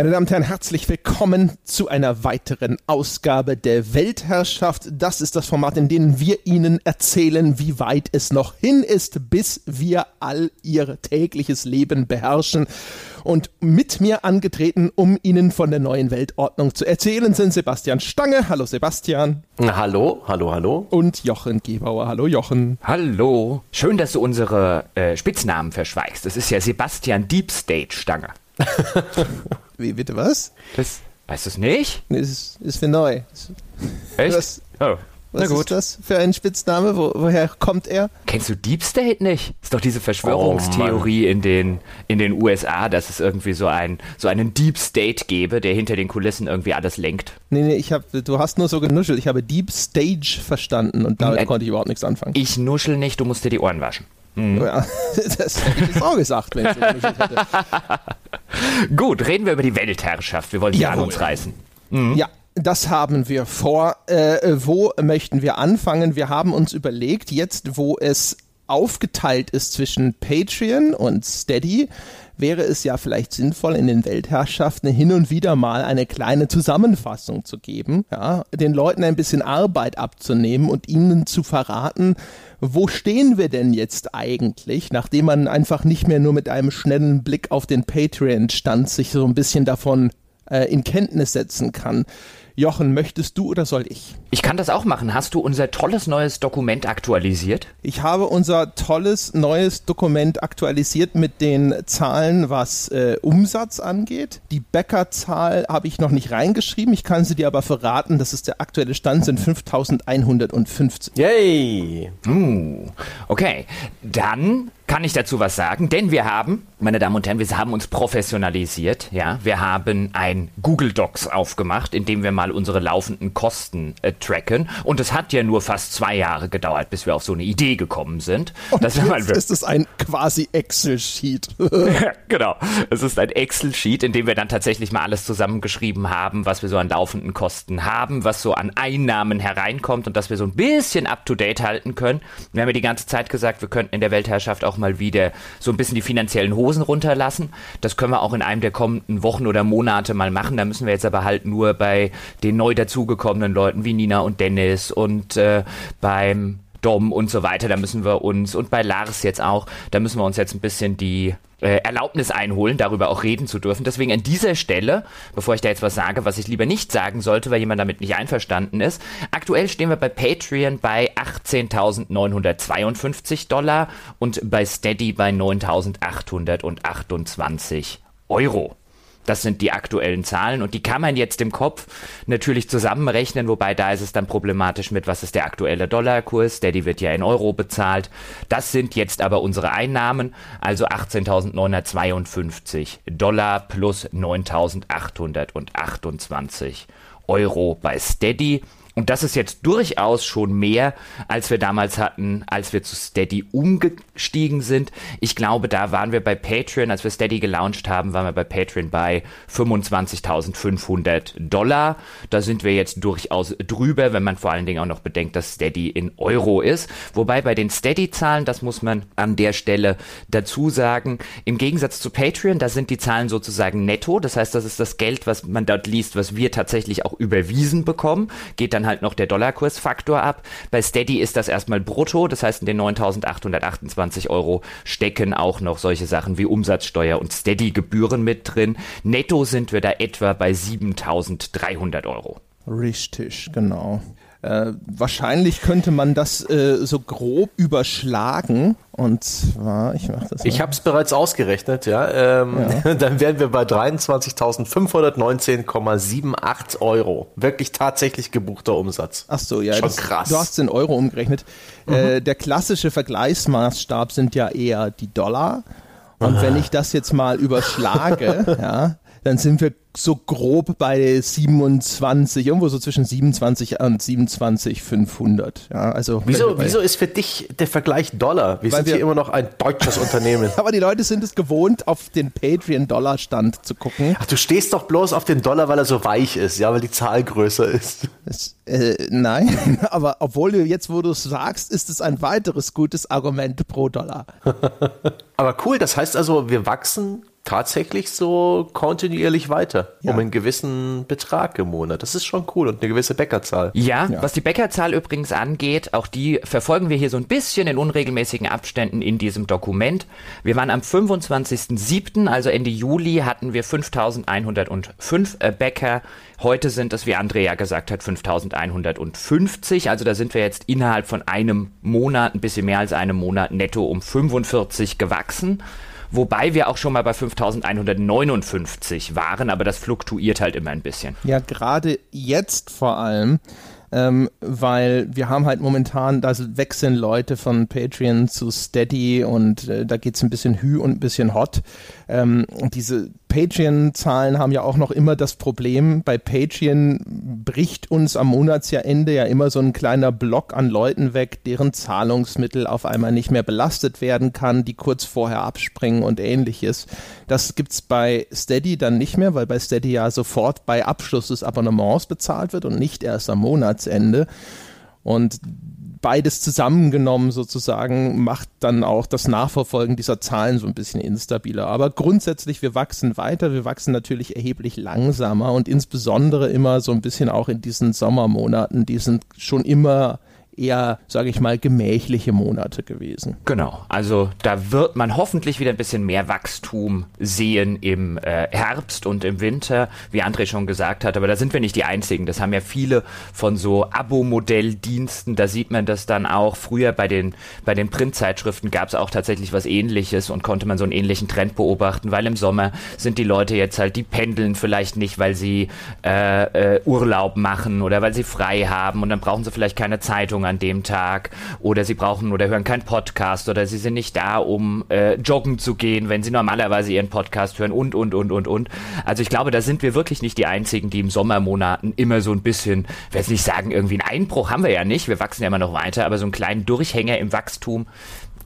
Meine Damen und Herren, herzlich willkommen zu einer weiteren Ausgabe der Weltherrschaft. Das ist das Format, in dem wir Ihnen erzählen, wie weit es noch hin ist, bis wir all Ihr tägliches Leben beherrschen. Und mit mir angetreten, um Ihnen von der neuen Weltordnung zu erzählen, sind Sebastian Stange. Hallo Sebastian. Hallo, hallo, hallo. Und Jochen Gebauer. Hallo Jochen. Hallo. Schön, dass du unsere äh, Spitznamen verschweigst. Das ist ja Sebastian Deep State Stange. Wie, bitte was? Das, weißt du es nicht? Nee, ist, ist für neu. Echt? Was, oh. was ist das für ein Spitzname? Wo, woher kommt er? Kennst du Deep State nicht? Ist doch diese Verschwörungstheorie Oh in, den, in den USA, dass es irgendwie so, ein, so einen Deep State gäbe, der hinter den Kulissen irgendwie alles lenkt. Nee, nee, ich hab, du hast nur so genuschelt. Ich habe Deep Stage verstanden und damit Äh, konnte ich überhaupt nichts anfangen. Ich nuschel nicht, du musst dir die Ohren waschen. Ja, das hätte ich jetzt auch gesagt, wenn ich so hätte. Gut, reden wir über die Weltherrschaft. Wir wollen sie an uns reißen. Ja, das haben wir vor. Äh, wo möchten wir anfangen? Wir haben uns überlegt, jetzt wo es aufgeteilt ist zwischen Patreon und Steady, wäre es ja vielleicht sinnvoll, in den Weltherrschaften hin und wieder mal eine kleine Zusammenfassung zu geben, ja, den Leuten ein bisschen Arbeit abzunehmen und ihnen zu verraten, wo stehen wir denn jetzt eigentlich, nachdem man einfach nicht mehr nur mit einem schnellen Blick auf den Patreon-Stand sich so ein bisschen davon äh, in Kenntnis setzen kann. Jochen, möchtest du oder soll ich? Ich kann das auch machen. Hast du unser tolles neues Dokument aktualisiert? Ich habe unser tolles neues Dokument aktualisiert mit den Zahlen, was äh, Umsatz angeht. Die Bäckerzahl habe ich noch nicht reingeschrieben. Ich kann sie dir aber verraten, das ist der aktuelle Stand, sind 5150. Yay! Uh, okay. Dann kann ich dazu was sagen, denn wir haben, meine Damen und Herren, wir haben uns professionalisiert, ja. Wir haben ein Google Docs aufgemacht, in dem wir mal unsere laufenden Kosten äh, tracken. Und es hat ja nur fast zwei Jahre gedauert, bis wir auf so eine Idee gekommen sind. Und mal jetzt ist es ein quasi Excel-Sheet. genau. Es ist ein Excel-Sheet, in dem wir dann tatsächlich mal alles zusammengeschrieben haben, was wir so an laufenden Kosten haben, was so an Einnahmen hereinkommt und dass wir so ein bisschen up-to-date halten können. Wir haben ja die ganze Zeit gesagt, wir könnten in der Weltherrschaft auch mal wieder so ein bisschen die finanziellen Hosen runterlassen. Das können wir auch in einem der kommenden Wochen oder Monate mal machen. Da müssen wir jetzt aber halt nur bei den neu dazugekommenen Leuten wie Nina und Dennis und äh, beim Dom und so weiter, da müssen wir uns, und bei Lars jetzt auch, da müssen wir uns jetzt ein bisschen die äh, Erlaubnis einholen, darüber auch reden zu dürfen. Deswegen an dieser Stelle, bevor ich da jetzt was sage, was ich lieber nicht sagen sollte, weil jemand damit nicht einverstanden ist, aktuell stehen wir bei Patreon bei 18.952 Dollar und bei Steady bei 9.828 Euro. Das sind die aktuellen Zahlen und die kann man jetzt im Kopf natürlich zusammenrechnen, wobei da ist es dann problematisch mit, was ist der aktuelle Dollarkurs, Steady wird ja in Euro bezahlt. Das sind jetzt aber unsere Einnahmen, also 18.952 Dollar plus 9.828 Euro bei Steady. Und das ist jetzt durchaus schon mehr, als wir damals hatten, als wir zu Steady umgestiegen sind. Ich glaube, da waren wir bei Patreon, als wir Steady gelauncht haben, waren wir bei Patreon bei 25.500 Dollar. Da sind wir jetzt durchaus drüber, wenn man vor allen Dingen auch noch bedenkt, dass Steady in Euro ist. Wobei bei den Steady-Zahlen, das muss man an der Stelle dazu sagen, im Gegensatz zu Patreon, da sind die Zahlen sozusagen netto. Das heißt, das ist das Geld, was man dort liest, was wir tatsächlich auch überwiesen bekommen. Geht dann halt noch der Dollarkursfaktor ab. Bei Steady ist das erstmal brutto, das heißt in den 9.828 Euro stecken auch noch solche Sachen wie Umsatzsteuer und Steady-Gebühren mit drin. Netto sind wir da etwa bei 7.300 Euro. Richtig, genau. Äh, wahrscheinlich könnte man das äh, so grob überschlagen. Und zwar, ich mache das. Mal. Ich habe es bereits ausgerechnet, ja. Ähm, Dann wären wir bei 23.519,78 Euro. Wirklich tatsächlich gebuchter Umsatz. Ach so, ja, Schon das, krass. du hast in Euro umgerechnet. Äh, der klassische Vergleichsmaßstab sind ja eher die Dollar. Und wenn ich das jetzt mal überschlage, ja, dann sind wir so grob bei 27, irgendwo so zwischen 27 und 27, 500. Ja, also Wieso, wieso ist für dich der Vergleich Dollar? Wir sind wir- hier immer noch ein deutsches Unternehmen. Aber die Leute sind es gewohnt, auf den Patreon-Dollar-Stand zu gucken. Ach, du stehst doch bloß auf den Dollar, weil er so weich ist, ja, weil die Zahl größer ist. Das, äh, nein, aber obwohl du jetzt, wo du es sagst, ist es ein weiteres gutes Argument pro Dollar. Aber cool, das heißt also, wir wachsen tatsächlich so kontinuierlich weiter, ja. um einen gewissen Betrag im Monat. Das ist schon cool und eine gewisse Bäckerzahl. Ja, ja, was die Bäckerzahl übrigens angeht, auch die verfolgen wir hier so ein bisschen in unregelmäßigen Abständen in diesem Dokument. Wir waren am 25.07., also Ende Juli, hatten wir 5105 äh, Bäcker. Heute sind es, wie Andrea gesagt hat, 5150. Also da sind wir jetzt innerhalb von einem Monat, ein bisschen mehr als einem Monat netto um 45 gewachsen wobei wir auch schon mal bei 5159 waren, aber das fluktuiert halt immer ein bisschen. Ja, gerade jetzt vor allem. Ähm, weil wir haben halt momentan, da wechseln Leute von Patreon zu Steady und äh, da es ein bisschen Hü und ein bisschen Hot. Ähm, diese Patreon-Zahlen haben ja auch noch immer das Problem, bei Patreon bricht uns am Monatsende ja immer so ein kleiner Block an Leuten weg, deren Zahlungsmittel auf einmal nicht mehr belastet werden kann, die kurz vorher abspringen und ähnliches. Das gibt es bei Steady dann nicht mehr, weil bei Steady ja sofort bei Abschluss des Abonnements bezahlt wird und nicht erst am Monatsende. Und beides zusammengenommen sozusagen macht dann auch das Nachverfolgen dieser Zahlen so ein bisschen instabiler. Aber grundsätzlich, wir wachsen weiter, wir wachsen natürlich erheblich langsamer und insbesondere immer so ein bisschen auch in diesen Sommermonaten, die sind schon immer eher, sage ich mal, gemächliche Monate gewesen. Genau, also da wird man hoffentlich wieder ein bisschen mehr Wachstum sehen im äh, Herbst und im Winter, wie André schon gesagt hat, aber da sind wir nicht die Einzigen. Das haben ja viele von so Abo-Modelldiensten, da sieht man das dann auch. Früher bei den, bei den Printzeitschriften gab es auch tatsächlich was ähnliches und konnte man so einen ähnlichen Trend beobachten, weil im Sommer sind die Leute jetzt halt, die pendeln vielleicht nicht, weil sie äh, äh, Urlaub machen oder weil sie frei haben und dann brauchen sie vielleicht keine Zeitung an dem Tag oder sie brauchen oder hören keinen Podcast oder sie sind nicht da, um äh, joggen zu gehen, wenn sie normalerweise ihren Podcast hören und, und, und, und, und. Also ich glaube, da sind wir wirklich nicht die Einzigen, die im Sommermonaten immer so ein bisschen, ich will nicht sagen, irgendwie einen Einbruch haben wir ja nicht, wir wachsen ja immer noch weiter, aber so einen kleinen Durchhänger im Wachstum,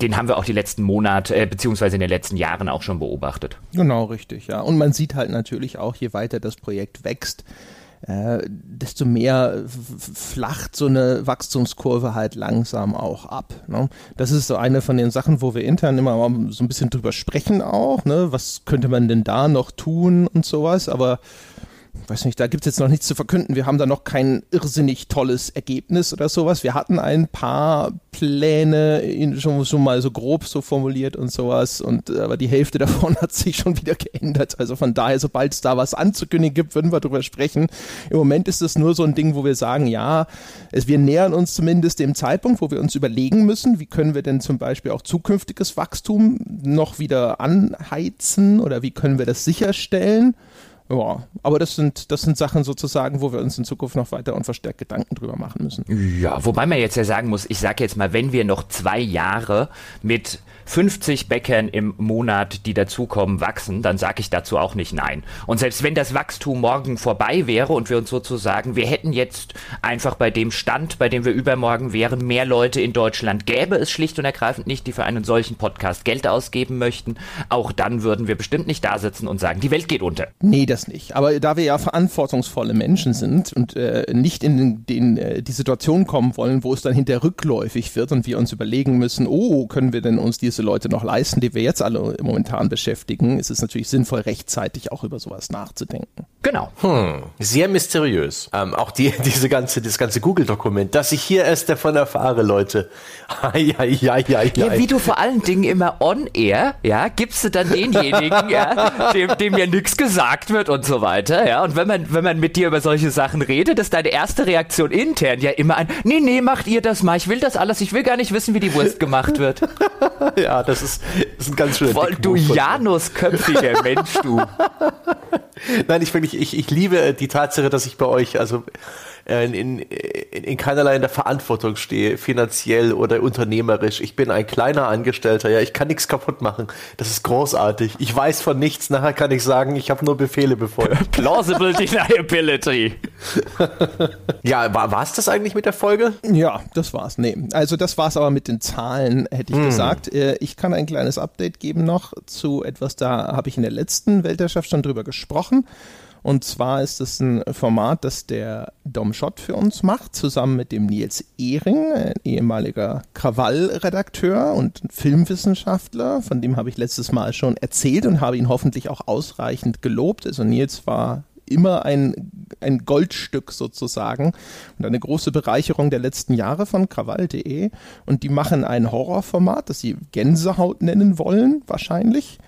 den haben wir auch die letzten Monate, äh, beziehungsweise in den letzten Jahren auch schon beobachtet. Genau, richtig, ja. Und man sieht halt natürlich auch, je weiter das Projekt wächst, äh, desto mehr flacht so eine Wachstumskurve halt langsam auch ab. Ne? Das ist so eine von den Sachen, wo wir intern immer so ein bisschen drüber sprechen auch. Ne? Was könnte man denn da noch tun und sowas, aber weiß nicht, da gibt es jetzt noch nichts zu verkünden. Wir haben da noch kein irrsinnig tolles Ergebnis oder sowas. Wir hatten ein paar Pläne schon, schon mal so grob so formuliert und sowas, und aber die Hälfte davon hat sich schon wieder geändert. Also von daher, sobald es da was anzukündigen gibt, würden wir darüber sprechen. Im Moment ist es nur so ein Ding, wo wir sagen, ja, es, wir nähern uns zumindest dem Zeitpunkt, wo wir uns überlegen müssen, wie können wir denn zum Beispiel auch zukünftiges Wachstum noch wieder anheizen oder wie können wir das sicherstellen. Ja, aber das sind, das sind Sachen sozusagen, wo wir uns in Zukunft noch weiter und verstärkt Gedanken drüber machen müssen. Ja, wobei man jetzt ja sagen muss, ich sage jetzt mal, wenn wir noch zwei Jahre mit 50 Bäckern im Monat, die dazukommen, wachsen, dann sage ich dazu auch nicht nein. Und selbst wenn das Wachstum morgen vorbei wäre und wir uns sozusagen, wir hätten jetzt einfach bei dem Stand, bei dem wir übermorgen wären, mehr Leute in Deutschland, gäbe es schlicht und ergreifend nicht, die für einen solchen Podcast Geld ausgeben möchten, auch dann würden wir bestimmt nicht da sitzen und sagen, die Welt geht unter. Nee, das nicht. Aber da wir ja verantwortungsvolle Menschen sind und äh, nicht in den, den, äh, die Situation kommen wollen, wo es dann hinterher rückläufig wird und wir uns überlegen müssen, oh, können wir denn uns diese Leute noch leisten, die wir jetzt alle momentan beschäftigen, ist es natürlich sinnvoll, rechtzeitig auch über sowas nachzudenken. Genau. Hm, sehr mysteriös. Ähm, auch die, diese ganze, das ganze Google-Dokument, dass ich hier erst davon erfahre, Leute. ja, ja, ja, ja. Wie du vor allen Dingen immer on air, ja, gibst du dann denjenigen, ja, dem, dem ja nichts gesagt wird und so weiter, ja. Und wenn man, wenn man mit dir über solche Sachen redet, ist deine erste Reaktion intern ja immer ein, nee, nee, macht ihr das mal, ich will das alles, ich will gar nicht wissen, wie die Wurst gemacht wird. ja, das ist, ist ein ganz schöner Voll, Du Janusköpfiger Mensch, du. Nein, ich wirklich, ich, ich liebe die Tatsache, dass ich bei euch, also äh, in, in, in keinerlei in der Verantwortung stehe, finanziell oder unternehmerisch. Ich bin ein kleiner Angestellter, ja, ich kann nichts kaputt machen. Das ist großartig. Ich weiß von nichts, nachher kann ich sagen, ich habe nur Befehle befolgt. Plausible Deniability. ja, war es das eigentlich mit der Folge? Ja, das war's. Nee, also das war's aber mit den Zahlen, hätte ich hm. gesagt. Äh, ich kann ein kleines Update geben noch zu etwas, da habe ich in der letzten Weltherrschaft schon drüber gesprochen. Und zwar ist es ein Format, das der Dom Schott für uns macht, zusammen mit dem Nils Ehring, ein ehemaliger Krawall-Redakteur und Filmwissenschaftler. Von dem habe ich letztes Mal schon erzählt und habe ihn hoffentlich auch ausreichend gelobt. Also Nils war immer ein, ein Goldstück sozusagen und eine große Bereicherung der letzten Jahre von krawall.de. Und die machen ein Horrorformat, das sie Gänsehaut nennen wollen, wahrscheinlich.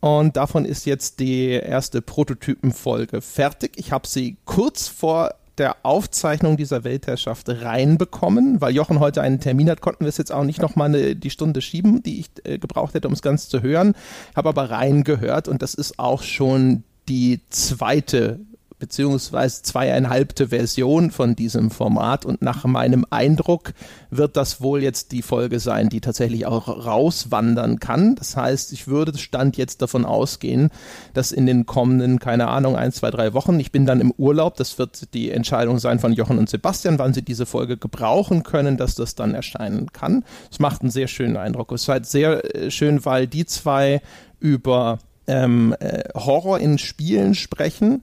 Und davon ist jetzt die erste Prototypenfolge fertig. Ich habe sie kurz vor der Aufzeichnung dieser Weltherrschaft reinbekommen. Weil Jochen heute einen Termin hat, konnten wir es jetzt auch nicht nochmal die Stunde schieben, die ich äh, gebraucht hätte, um es ganz zu hören. Habe aber reingehört und das ist auch schon die zweite beziehungsweise zweieinhalbte Version von diesem Format und nach meinem Eindruck wird das wohl jetzt die Folge sein, die tatsächlich auch rauswandern kann. Das heißt, ich würde Stand jetzt davon ausgehen, dass in den kommenden, keine Ahnung, ein, zwei, drei Wochen, ich bin dann im Urlaub, das wird die Entscheidung sein von Jochen und Sebastian, wann sie diese Folge gebrauchen können, dass das dann erscheinen kann. Es macht einen sehr schönen Eindruck. Es ist halt sehr äh, schön, weil die zwei über ähm, äh, Horror in Spielen sprechen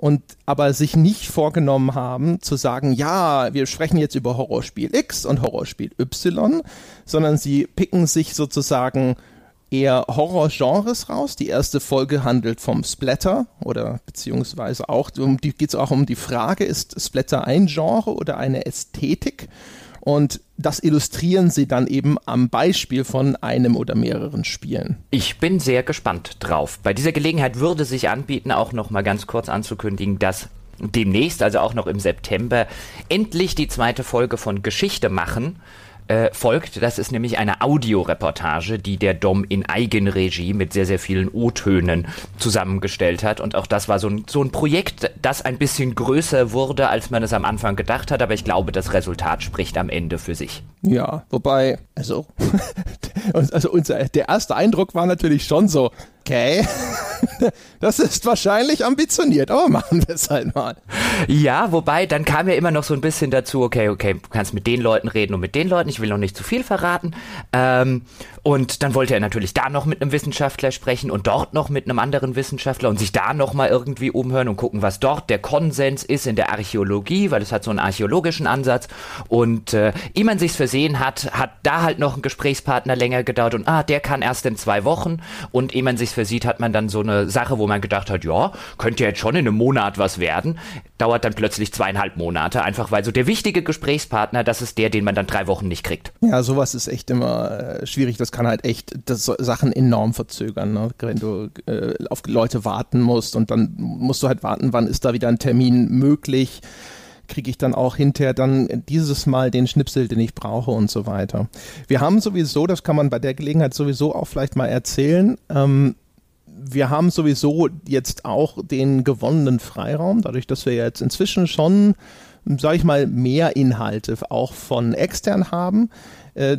und aber sich nicht vorgenommen haben zu sagen, ja, wir sprechen jetzt über Horrorspiel X und Horrorspiel Y, sondern sie picken sich sozusagen eher Horrorgenres raus. Die erste Folge handelt vom Splatter oder beziehungsweise auch, um die geht es auch um die Frage, ist Splatter ein Genre oder eine Ästhetik? Und das illustrieren sie dann eben am Beispiel von einem oder mehreren Spielen. Ich bin sehr gespannt drauf. Bei dieser Gelegenheit würde sich anbieten, auch noch mal ganz kurz anzukündigen, dass demnächst, also auch noch im September, endlich die zweite Folge von Geschichte machen äh, folgt. Das ist nämlich eine Audioreportage, die der Dom in Eigenregie mit sehr, sehr vielen O-Tönen zusammengestellt hat. Und auch das war so ein, so ein Projekt, das ein bisschen größer wurde, als man es am Anfang gedacht hat. Aber ich glaube, das Resultat spricht am Ende für sich. Ja, wobei, also, also unser, der erste Eindruck war natürlich schon so, okay, das ist wahrscheinlich ambitioniert, aber machen wir es halt mal. Ja, wobei, dann kam ja immer noch so ein bisschen dazu, okay, okay, du kannst mit den Leuten reden und mit den Leuten, ich will noch nicht zu viel verraten. Ähm, und dann wollte er natürlich da noch mit einem Wissenschaftler sprechen und dort noch mit einem anderen Wissenschaftler und sich da noch mal irgendwie umhören und gucken, was dort der Konsens ist in der Archäologie, weil es hat so einen archäologischen Ansatz. Und äh, ehe man sich's versehen hat, hat da halt noch ein Gesprächspartner länger gedauert und ah, der kann erst in zwei Wochen. Und ehe man sich's versieht, hat man dann so eine Sache, wo man gedacht hat, ja, könnte jetzt schon in einem Monat was werden, dauert dann plötzlich zweieinhalb Monate, einfach weil so der wichtige Gesprächspartner, das ist der, den man dann drei Wochen nicht kriegt. Ja, sowas ist echt immer äh, schwierig. Das kann halt echt das Sachen enorm verzögern, ne? wenn du äh, auf Leute warten musst und dann musst du halt warten, wann ist da wieder ein Termin möglich kriege ich dann auch hinterher dann dieses Mal den Schnipsel, den ich brauche und so weiter. Wir haben sowieso, das kann man bei der Gelegenheit sowieso auch vielleicht mal erzählen, ähm, wir haben sowieso jetzt auch den gewonnenen Freiraum, dadurch, dass wir jetzt inzwischen schon, sage ich mal, mehr Inhalte auch von extern haben. Äh,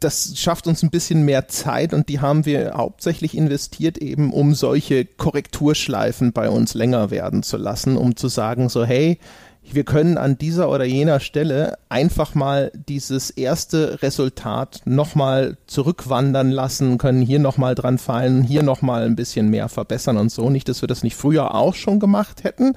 das schafft uns ein bisschen mehr Zeit und die haben wir hauptsächlich investiert eben, um solche Korrekturschleifen bei uns länger werden zu lassen, um zu sagen so, hey, wir können an dieser oder jener Stelle einfach mal dieses erste Resultat nochmal zurückwandern lassen, können hier nochmal dran fallen, hier nochmal ein bisschen mehr verbessern und so. Nicht, dass wir das nicht früher auch schon gemacht hätten,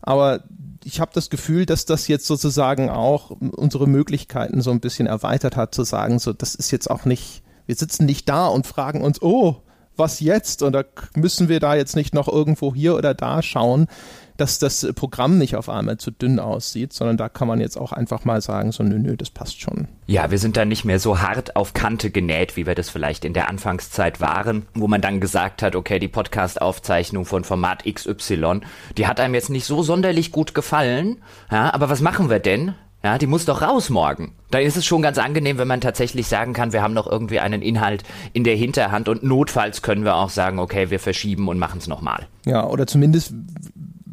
aber ich habe das Gefühl, dass das jetzt sozusagen auch unsere Möglichkeiten so ein bisschen erweitert hat, zu sagen, so, das ist jetzt auch nicht, wir sitzen nicht da und fragen uns, oh, was jetzt? Und da müssen wir da jetzt nicht noch irgendwo hier oder da schauen, dass das Programm nicht auf einmal zu dünn aussieht, sondern da kann man jetzt auch einfach mal sagen, so nö, nö, das passt schon. Ja, wir sind da nicht mehr so hart auf Kante genäht, wie wir das vielleicht in der Anfangszeit waren, wo man dann gesagt hat, okay, die Podcast-Aufzeichnung von Format XY, die hat einem jetzt nicht so sonderlich gut gefallen, ja, aber was machen wir denn? Ja, die muss doch raus morgen. Da ist es schon ganz angenehm, wenn man tatsächlich sagen kann, wir haben noch irgendwie einen Inhalt in der Hinterhand und notfalls können wir auch sagen, okay, wir verschieben und machen es nochmal. Ja, oder zumindest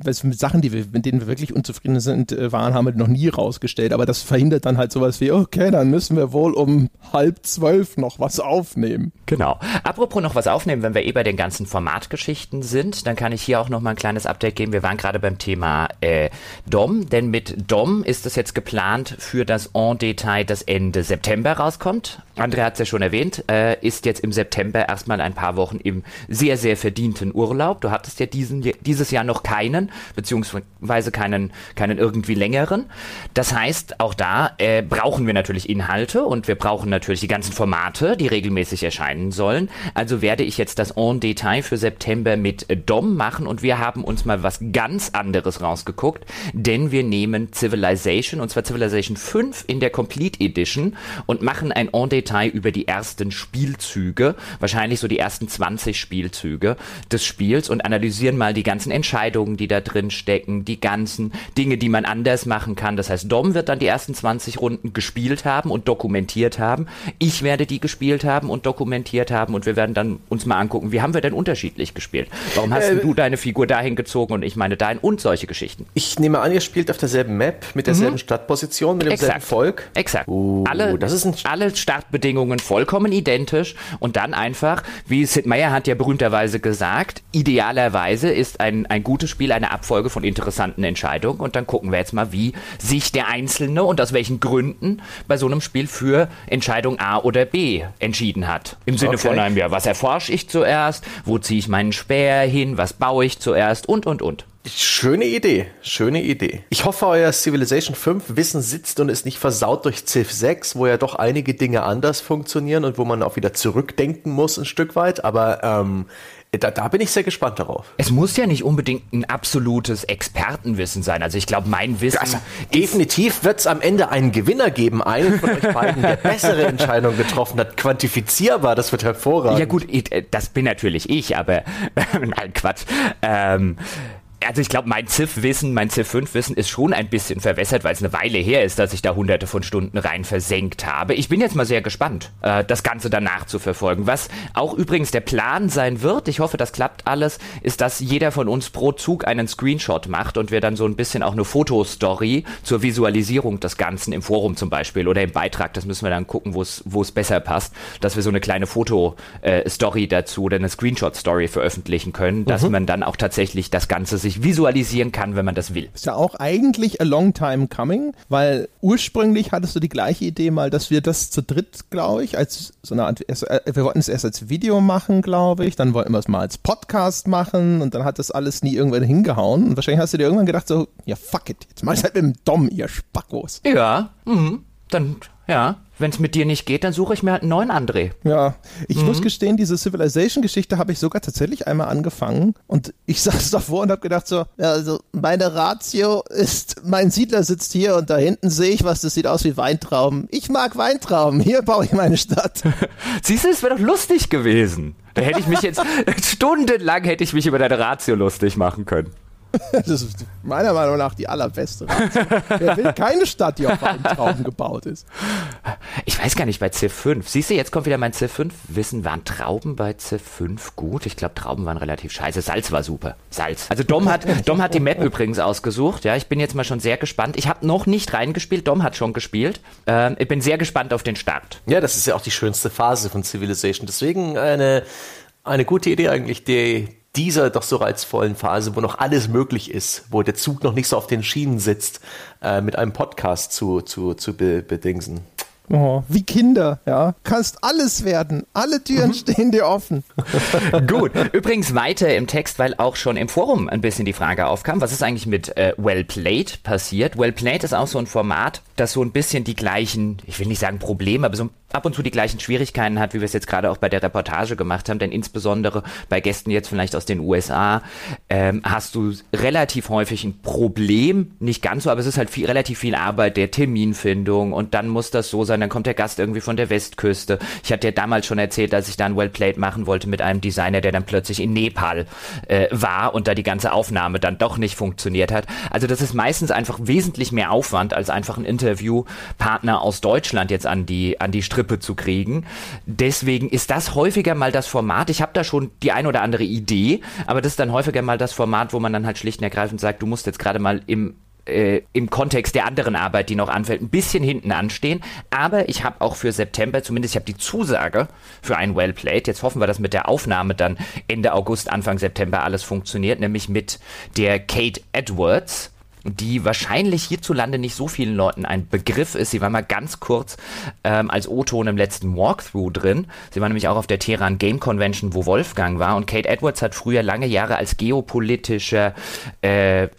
Sachen, die wir, mit denen wir wirklich unzufrieden sind, äh, waren, haben wir noch nie rausgestellt. Aber das verhindert dann halt sowas wie, okay, dann müssen wir wohl um halb zwölf noch was aufnehmen. Genau. Apropos noch was aufnehmen, wenn wir eh bei den ganzen Formatgeschichten sind, dann kann ich hier auch noch mal ein kleines Update geben. Wir waren gerade beim Thema äh, DOM, denn mit DOM ist es jetzt geplant für das En Detail, das Ende September rauskommt. André hat es ja schon erwähnt, äh, ist jetzt im September erstmal ein paar Wochen im sehr, sehr verdienten Urlaub. Du hattest ja diesen, dieses Jahr noch keinen, beziehungsweise keinen, keinen irgendwie längeren. Das heißt, auch da äh, brauchen wir natürlich Inhalte und wir brauchen natürlich die ganzen Formate, die regelmäßig erscheinen sollen. Also werde ich jetzt das En Detail für September mit DOM machen und wir haben uns mal was ganz anderes rausgeguckt, denn wir nehmen Civilization und zwar Civilization 5 in der Complete Edition und machen ein En Detail über die ersten Spielzüge, wahrscheinlich so die ersten 20 Spielzüge des Spiels und analysieren mal die ganzen Entscheidungen, die da drin stecken, die ganzen Dinge, die man anders machen kann. Das heißt, Dom wird dann die ersten 20 Runden gespielt haben und dokumentiert haben. Ich werde die gespielt haben und dokumentiert haben und wir werden dann uns mal angucken, wie haben wir denn unterschiedlich gespielt? Warum hast äh, du deine Figur dahin gezogen und ich meine dahin und solche Geschichten? Ich nehme an, ihr spielt auf derselben Map, mit derselben mhm. Startposition, mit demselben Exakt. Volk. Exakt. Uh, alle, das ist ein alle Startbedingungen Bedingungen vollkommen identisch und dann einfach, wie Sid Meier hat ja berühmterweise gesagt, idealerweise ist ein, ein gutes Spiel eine Abfolge von interessanten Entscheidungen und dann gucken wir jetzt mal, wie sich der Einzelne und aus welchen Gründen bei so einem Spiel für Entscheidung A oder B entschieden hat. Im Sinne okay. von einem, ja, was erforsche ich zuerst, wo ziehe ich meinen Speer hin, was baue ich zuerst und, und, und. Schöne Idee, schöne Idee. Ich hoffe, euer Civilization 5 Wissen sitzt und ist nicht versaut durch Civ 6, wo ja doch einige Dinge anders funktionieren und wo man auch wieder zurückdenken muss ein Stück weit. Aber ähm, da, da bin ich sehr gespannt darauf. Es muss ja nicht unbedingt ein absolutes Expertenwissen sein. Also ich glaube, mein Wissen. Also, definitiv wird es am Ende einen Gewinner geben, einen von euch beiden, der bessere Entscheidungen getroffen hat. Quantifizierbar, das wird hervorragend. Ja gut, das bin natürlich ich, aber nein, Quatsch. Ähm, also ich glaube, mein Civ-Wissen, mein Civ-5-Wissen ist schon ein bisschen verwässert, weil es eine Weile her ist, dass ich da hunderte von Stunden rein versenkt habe. Ich bin jetzt mal sehr gespannt, äh, das Ganze danach zu verfolgen. Was auch übrigens der Plan sein wird, ich hoffe, das klappt alles, ist, dass jeder von uns pro Zug einen Screenshot macht und wir dann so ein bisschen auch eine Fotostory zur Visualisierung des Ganzen im Forum zum Beispiel oder im Beitrag, das müssen wir dann gucken, wo es besser passt, dass wir so eine kleine Fotostory äh, dazu oder eine Screenshot-Story veröffentlichen können, dass mhm. man dann auch tatsächlich das Ganze sich sich visualisieren kann, wenn man das will. Ist ja auch eigentlich a long time coming, weil ursprünglich hattest du die gleiche Idee mal, dass wir das zu dritt, glaube ich, als so eine Art, äh, wir wollten es erst als Video machen, glaube ich, dann wollten wir es mal als Podcast machen und dann hat das alles nie irgendwann hingehauen und wahrscheinlich hast du dir irgendwann gedacht so, ja fuck it, jetzt mach ich halt mit dem Dom, ihr Spackos. Ja, mhm. Dann, ja, wenn es mit dir nicht geht, dann suche ich mir halt einen neuen André. Ja, ich mhm. muss gestehen, diese Civilization-Geschichte habe ich sogar tatsächlich einmal angefangen und ich saß davor und habe gedacht so, ja, also meine Ratio ist, mein Siedler sitzt hier und da hinten sehe ich was, das sieht aus wie Weintrauben. Ich mag Weintrauben, hier baue ich meine Stadt. Siehst du, es wäre doch lustig gewesen. Da hätte ich mich jetzt, stundenlang hätte ich mich über deine Ratio lustig machen können. Das ist meiner Meinung nach die allerbeste. Wer will keine Stadt, die auf Weintrauben gebaut ist? Ich weiß gar nicht, bei C5. Siehst du, jetzt kommt wieder mein C5-Wissen. Waren Trauben bei C5 gut? Ich glaube, Trauben waren relativ scheiße. Salz war super. Salz. Also Dom hat, Dom hat die Map übrigens ausgesucht. Ja, ich bin jetzt mal schon sehr gespannt. Ich habe noch nicht reingespielt. Dom hat schon gespielt. Ähm, ich bin sehr gespannt auf den Start. Ja, das ist ja auch die schönste Phase von Civilization. Deswegen eine, eine gute Idee eigentlich, die, dieser doch so reizvollen Phase, wo noch alles möglich ist, wo der Zug noch nicht so auf den Schienen sitzt, äh, mit einem Podcast zu, zu, zu be bedingsen. Oh, wie Kinder, ja. Kannst alles werden. Alle Türen mhm. stehen dir offen. Gut. Übrigens weiter im Text, weil auch schon im Forum ein bisschen die Frage aufkam, was ist eigentlich mit äh, Well Played passiert? Well Played ist auch so ein Format, das so ein bisschen die gleichen, ich will nicht sagen Probleme, aber so ab und zu die gleichen Schwierigkeiten hat, wie wir es jetzt gerade auch bei der Reportage gemacht haben, denn insbesondere bei Gästen jetzt vielleicht aus den USA ähm, hast du relativ häufig ein Problem, nicht ganz so, aber es ist halt viel, relativ viel Arbeit der Terminfindung und dann muss das so sein, dann kommt der Gast irgendwie von der Westküste. Ich hatte ja damals schon erzählt, als ich da ein Well Played machen wollte mit einem Designer, der dann plötzlich in Nepal äh, war und da die ganze Aufnahme dann doch nicht funktioniert hat. Also das ist meistens einfach wesentlich mehr Aufwand, als einfach ein Interviewpartner aus Deutschland jetzt an die, an die Strippe Strippe zu kriegen. Deswegen ist das häufiger mal das Format. Ich habe da schon die ein oder andere Idee, aber das ist dann häufiger mal das Format, wo man dann halt schlicht und ergreifend sagt, du musst jetzt gerade mal im äh, im Kontext der anderen Arbeit, die noch anfällt, ein bisschen hinten anstehen. Aber ich habe auch für September, zumindest ich habe die Zusage für ein Well Played. Jetzt hoffen wir, dass mit der Aufnahme dann Ende August, Anfang September alles funktioniert, nämlich mit der Kate Edwards die wahrscheinlich hierzulande nicht so vielen Leuten ein Begriff ist. Sie war mal ganz kurz ähm, als O-Ton im letzten Walkthrough drin. Sie war nämlich auch auf der Teheran Game Convention, wo Wolfgang war. Und Kate Edwards hat früher lange Jahre als geopolitischer äh,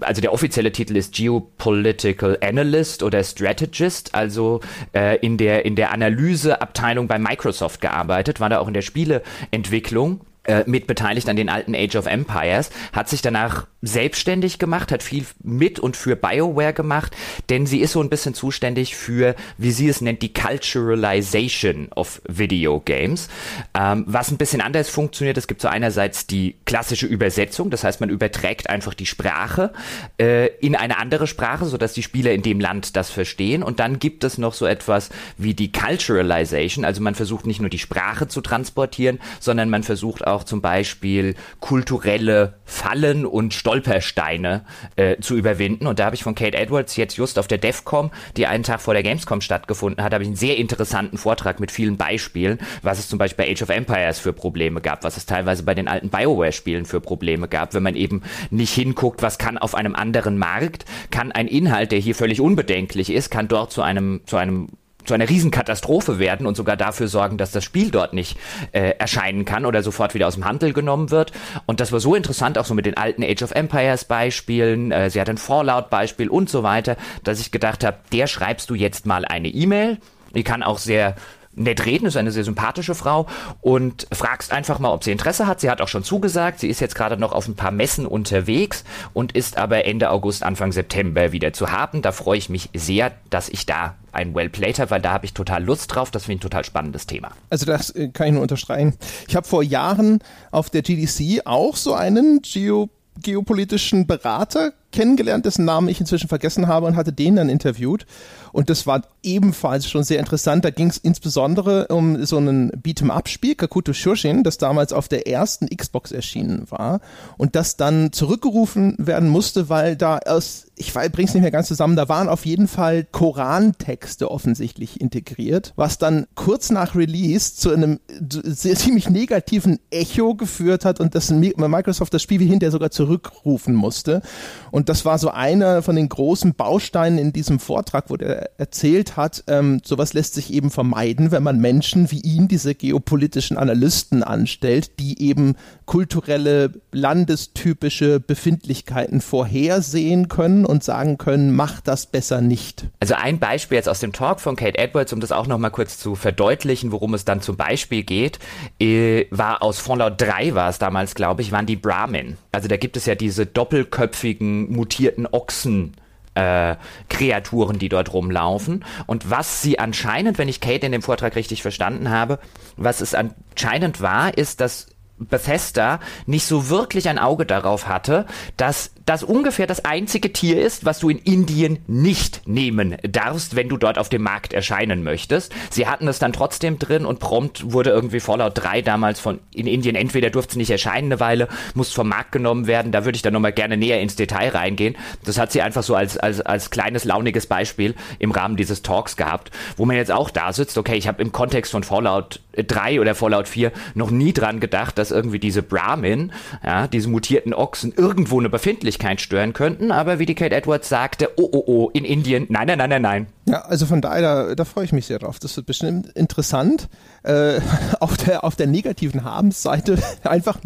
also der offizielle Titel ist Geopolitical Analyst oder Strategist, also äh, in der in der Analyseabteilung bei Microsoft gearbeitet, war da auch in der Spieleentwicklung äh, mit beteiligt an den alten Age of Empires, hat sich danach selbstständig gemacht, hat viel mit und für BioWare gemacht, denn sie ist so ein bisschen zuständig für, wie sie es nennt, die Culturalization of Video Games. Ähm, was ein bisschen anders funktioniert, es gibt so einerseits die klassische Übersetzung, das heißt, man überträgt einfach die Sprache äh, in eine andere Sprache, sodass die Spieler in dem Land das verstehen. Und dann gibt es noch so etwas wie die Culturalization, also man versucht nicht nur die Sprache zu transportieren, sondern man versucht auch zum Beispiel kulturelle Fallen und Stolpersteine äh, zu überwinden. Und da habe ich von Kate Edwards jetzt just auf der DEFCOM, die einen Tag vor der Gamescom stattgefunden hat, habe ich einen sehr interessanten Vortrag mit vielen Beispielen, was es zum Beispiel bei Age of Empires für Probleme gab, was es teilweise bei den alten BioWare-Spielen für Probleme gab, wenn man eben nicht hinguckt, was kann auf einem anderen Markt, kann ein Inhalt, der hier völlig unbedenklich ist, kann dort zu einem, zu einem zu einer Riesenkatastrophe werden und sogar dafür sorgen, dass das Spiel dort nicht äh, erscheinen kann oder sofort wieder aus dem Handel genommen wird. Und das war so interessant, auch so mit den alten Age of Empires Beispielen. Äh, sie hat ein Fallout Beispiel und so weiter, dass ich gedacht habe, der schreibst du jetzt mal eine E-Mail. Die kann auch sehr nett reden, ist eine sehr sympathische Frau und fragst einfach mal, ob sie Interesse hat. Sie hat auch schon zugesagt. Sie ist jetzt gerade noch auf ein paar Messen unterwegs und ist aber Ende August, Anfang September wieder zu haben. Da freue ich mich sehr, dass ich da ein Well Played habe, weil da habe ich total Lust drauf. Das finde ich ein total spannendes Thema. Also das äh, kann ich nur unterstreichen. Ich habe vor Jahren auf der GDC auch so einen Geo geopolitischen Berater kennengelernt, dessen Namen ich inzwischen vergessen habe und hatte den dann interviewt. Und das war ebenfalls schon sehr interessant. Da ging es insbesondere um so einen Beat'em-up-Spiel, Kakuto Shoshin, das damals auf der ersten Xbox erschienen war und das dann zurückgerufen werden musste, weil da aus, ich bring's nicht mehr ganz zusammen, da waren auf jeden Fall Korantexte offensichtlich integriert, was dann kurz nach Release zu einem sehr, ziemlich negativen Echo geführt hat und das Microsoft das Spiel wie hinterher sogar zurückrufen musste. Und das war so einer von den großen Bausteinen in diesem Vortrag, wo der erzählt hat, ähm, sowas lässt sich eben vermeiden, wenn man Menschen wie ihn, diese geopolitischen Analysten anstellt, die eben kulturelle, landestypische Befindlichkeiten vorhersehen können und sagen können, mach das besser nicht. Also ein Beispiel jetzt aus dem Talk von Kate Edwards, um das auch nochmal kurz zu verdeutlichen, worum es dann zum Beispiel geht, äh, war aus Fallout 3 war es damals, glaube ich, waren die Brahmin. Also da gibt es ja diese doppelköpfigen, mutierten Ochsen äh, Kreaturen, die dort rumlaufen. Und was sie anscheinend, wenn ich Kate in dem Vortrag richtig verstanden habe, was es anscheinend war, ist, dass Bethesda nicht so wirklich ein Auge darauf hatte, dass das ungefähr das einzige Tier ist, was du in Indien nicht nehmen darfst, wenn du dort auf dem Markt erscheinen möchtest. Sie hatten es dann trotzdem drin und prompt wurde irgendwie Fallout 3 damals von in Indien entweder durfte es nicht erscheinen eine Weile, muss vom Markt genommen werden. Da würde ich dann nochmal gerne näher ins Detail reingehen. Das hat sie einfach so als, als, als kleines launiges Beispiel im Rahmen dieses Talks gehabt, wo man jetzt auch da sitzt, okay, ich habe im Kontext von Fallout 3 oder Fallout 4 noch nie dran gedacht, dass irgendwie diese Brahmin, ja, diese mutierten Ochsen irgendwo eine Befindlichkeit stören könnten, aber wie die Kate Edwards sagte, oh oh oh, in Indien, nein, nein, nein, nein, nein. Ja, also von daher, da, da freue ich mich sehr drauf. Das wird bestimmt interessant. Äh, auf der auf der negativen Habensseite einfach,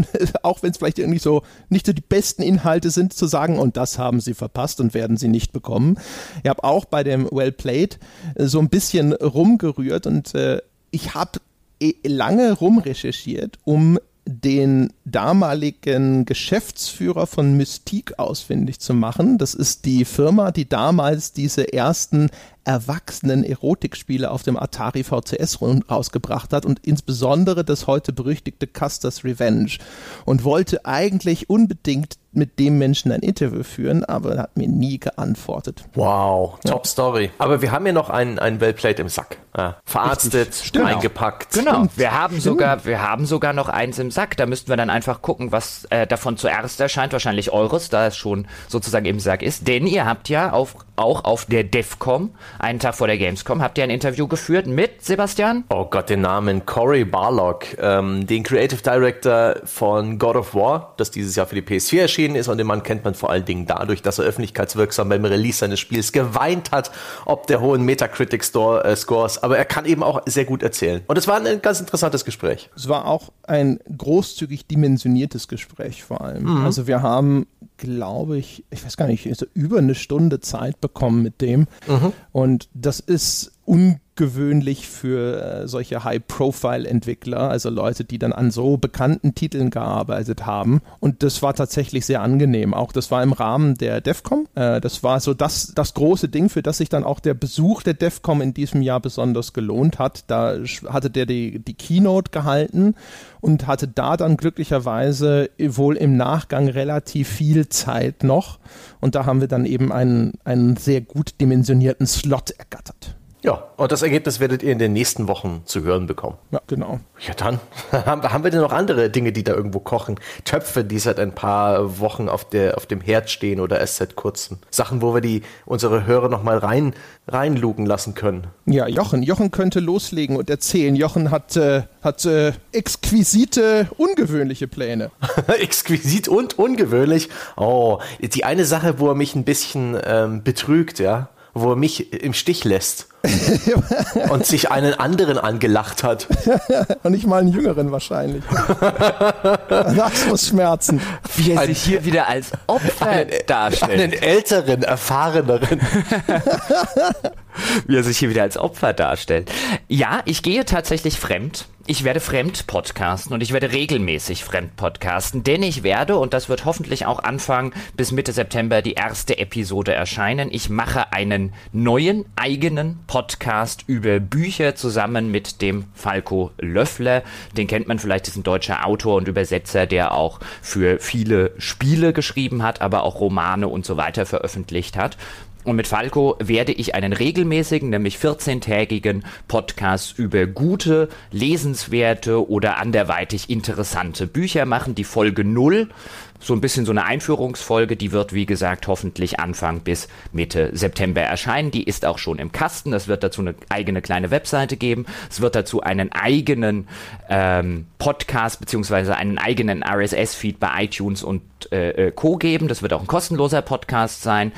auch wenn es vielleicht irgendwie so nicht so die besten Inhalte sind, zu sagen, und das haben sie verpasst und werden sie nicht bekommen. Ich habe auch bei dem Well Played äh, so ein bisschen rumgerührt und äh, ich habe eh lange rumrecherchiert, um den damaligen Geschäftsführer von Mystique ausfindig zu machen. Das ist die Firma, die damals diese ersten erwachsenen Erotikspiele auf dem Atari VCS rausgebracht hat und insbesondere das heute berüchtigte Custer's Revenge und wollte eigentlich unbedingt mit dem Menschen ein Interview führen, aber er hat mir nie geantwortet. Wow, top ja. Story. Aber wir haben ja noch einen, einen Wellplate im Sack. Ja, verarztet, eingepackt. Genau. Stimmt. Wir haben sogar, wir haben sogar noch eins im Sack. Da müssten wir dann einfach gucken, was äh, davon zuerst erscheint. Wahrscheinlich eures, da es schon sozusagen im Sack ist. Denn ihr habt ja auf, auch auf der DEFCOM, einen Tag vor der Gamescom, habt ihr ein Interview geführt mit Sebastian? Oh Gott, den Namen Cory Barlock, ähm, den Creative Director von God of War, das dieses Jahr für die PS4 erschien erschienen ist und den Mann kennt man vor allen Dingen dadurch, dass er öffentlichkeitswirksam beim Release seines Spiels geweint hat, ob der hohen Metacritic Store, äh, Scores, aber er kann eben auch sehr gut erzählen. Und es war ein ganz interessantes Gespräch. Es war auch ein großzügig dimensioniertes Gespräch vor allem. Mhm. Also wir haben, glaube ich, ich weiß gar nicht, so über eine Stunde Zeit bekommen mit dem. Mhm. Und das ist ungewöhnlich für äh, solche High-Profile-Entwickler, also Leute, die dann an so bekannten Titeln gearbeitet haben. Und das war tatsächlich sehr angenehm. Auch das war im Rahmen der DEFCOM. Äh, das war so das, das große Ding, für das sich dann auch der Besuch der DEFCOM in diesem Jahr besonders gelohnt hat. Da hatte der die, die Keynote gehalten und hatte da dann glücklicherweise wohl im Nachgang relativ viel Zeit noch. Und da haben wir dann eben einen, einen sehr gut dimensionierten Slot ergattert. Ja, und das Ergebnis werdet ihr in den nächsten Wochen zu hören bekommen. Ja, genau. Ja, dann haben wir denn noch andere Dinge, die da irgendwo kochen? Töpfe, die seit ein paar Wochen auf, der, auf dem Herd stehen oder erst seit kurzem. Sachen, wo wir die, unsere Hörer nochmal rein, reinlugen lassen können. Ja, Jochen. Jochen könnte loslegen und erzählen. Jochen hat, äh, hat äh, exquisite, ungewöhnliche Pläne. Exquisit und ungewöhnlich? Oh, die eine Sache, wo er mich ein bisschen ähm, betrügt, ja wo er mich im Stich lässt und sich einen anderen angelacht hat. und nicht mal einen jüngeren wahrscheinlich. das muss schmerzen. Wie er sich hier wieder als Opfer einen, darstellt. Einen älteren, erfahreneren. Wie er sich hier wieder als Opfer darstellt. Ja, ich gehe tatsächlich fremd ich werde fremd podcasten und ich werde regelmäßig fremd podcasten, denn ich werde, und das wird hoffentlich auch Anfang bis Mitte September die erste Episode erscheinen, ich mache einen neuen eigenen Podcast über Bücher zusammen mit dem Falco Löffler. Den kennt man vielleicht, ist ein deutscher Autor und Übersetzer, der auch für viele Spiele geschrieben hat, aber auch Romane und so weiter veröffentlicht hat. Und mit Falco werde ich einen regelmäßigen, nämlich 14-tägigen Podcast über gute, lesenswerte oder anderweitig interessante Bücher machen. Die Folge 0 so ein bisschen so eine Einführungsfolge, die wird, wie gesagt, hoffentlich Anfang bis Mitte September erscheinen. Die ist auch schon im Kasten. Es wird dazu eine eigene kleine Webseite geben. Es wird dazu einen eigenen ähm, Podcast beziehungsweise einen eigenen RSS-Feed bei iTunes und äh, äh, Co. geben. Das wird auch ein kostenloser Podcast sein.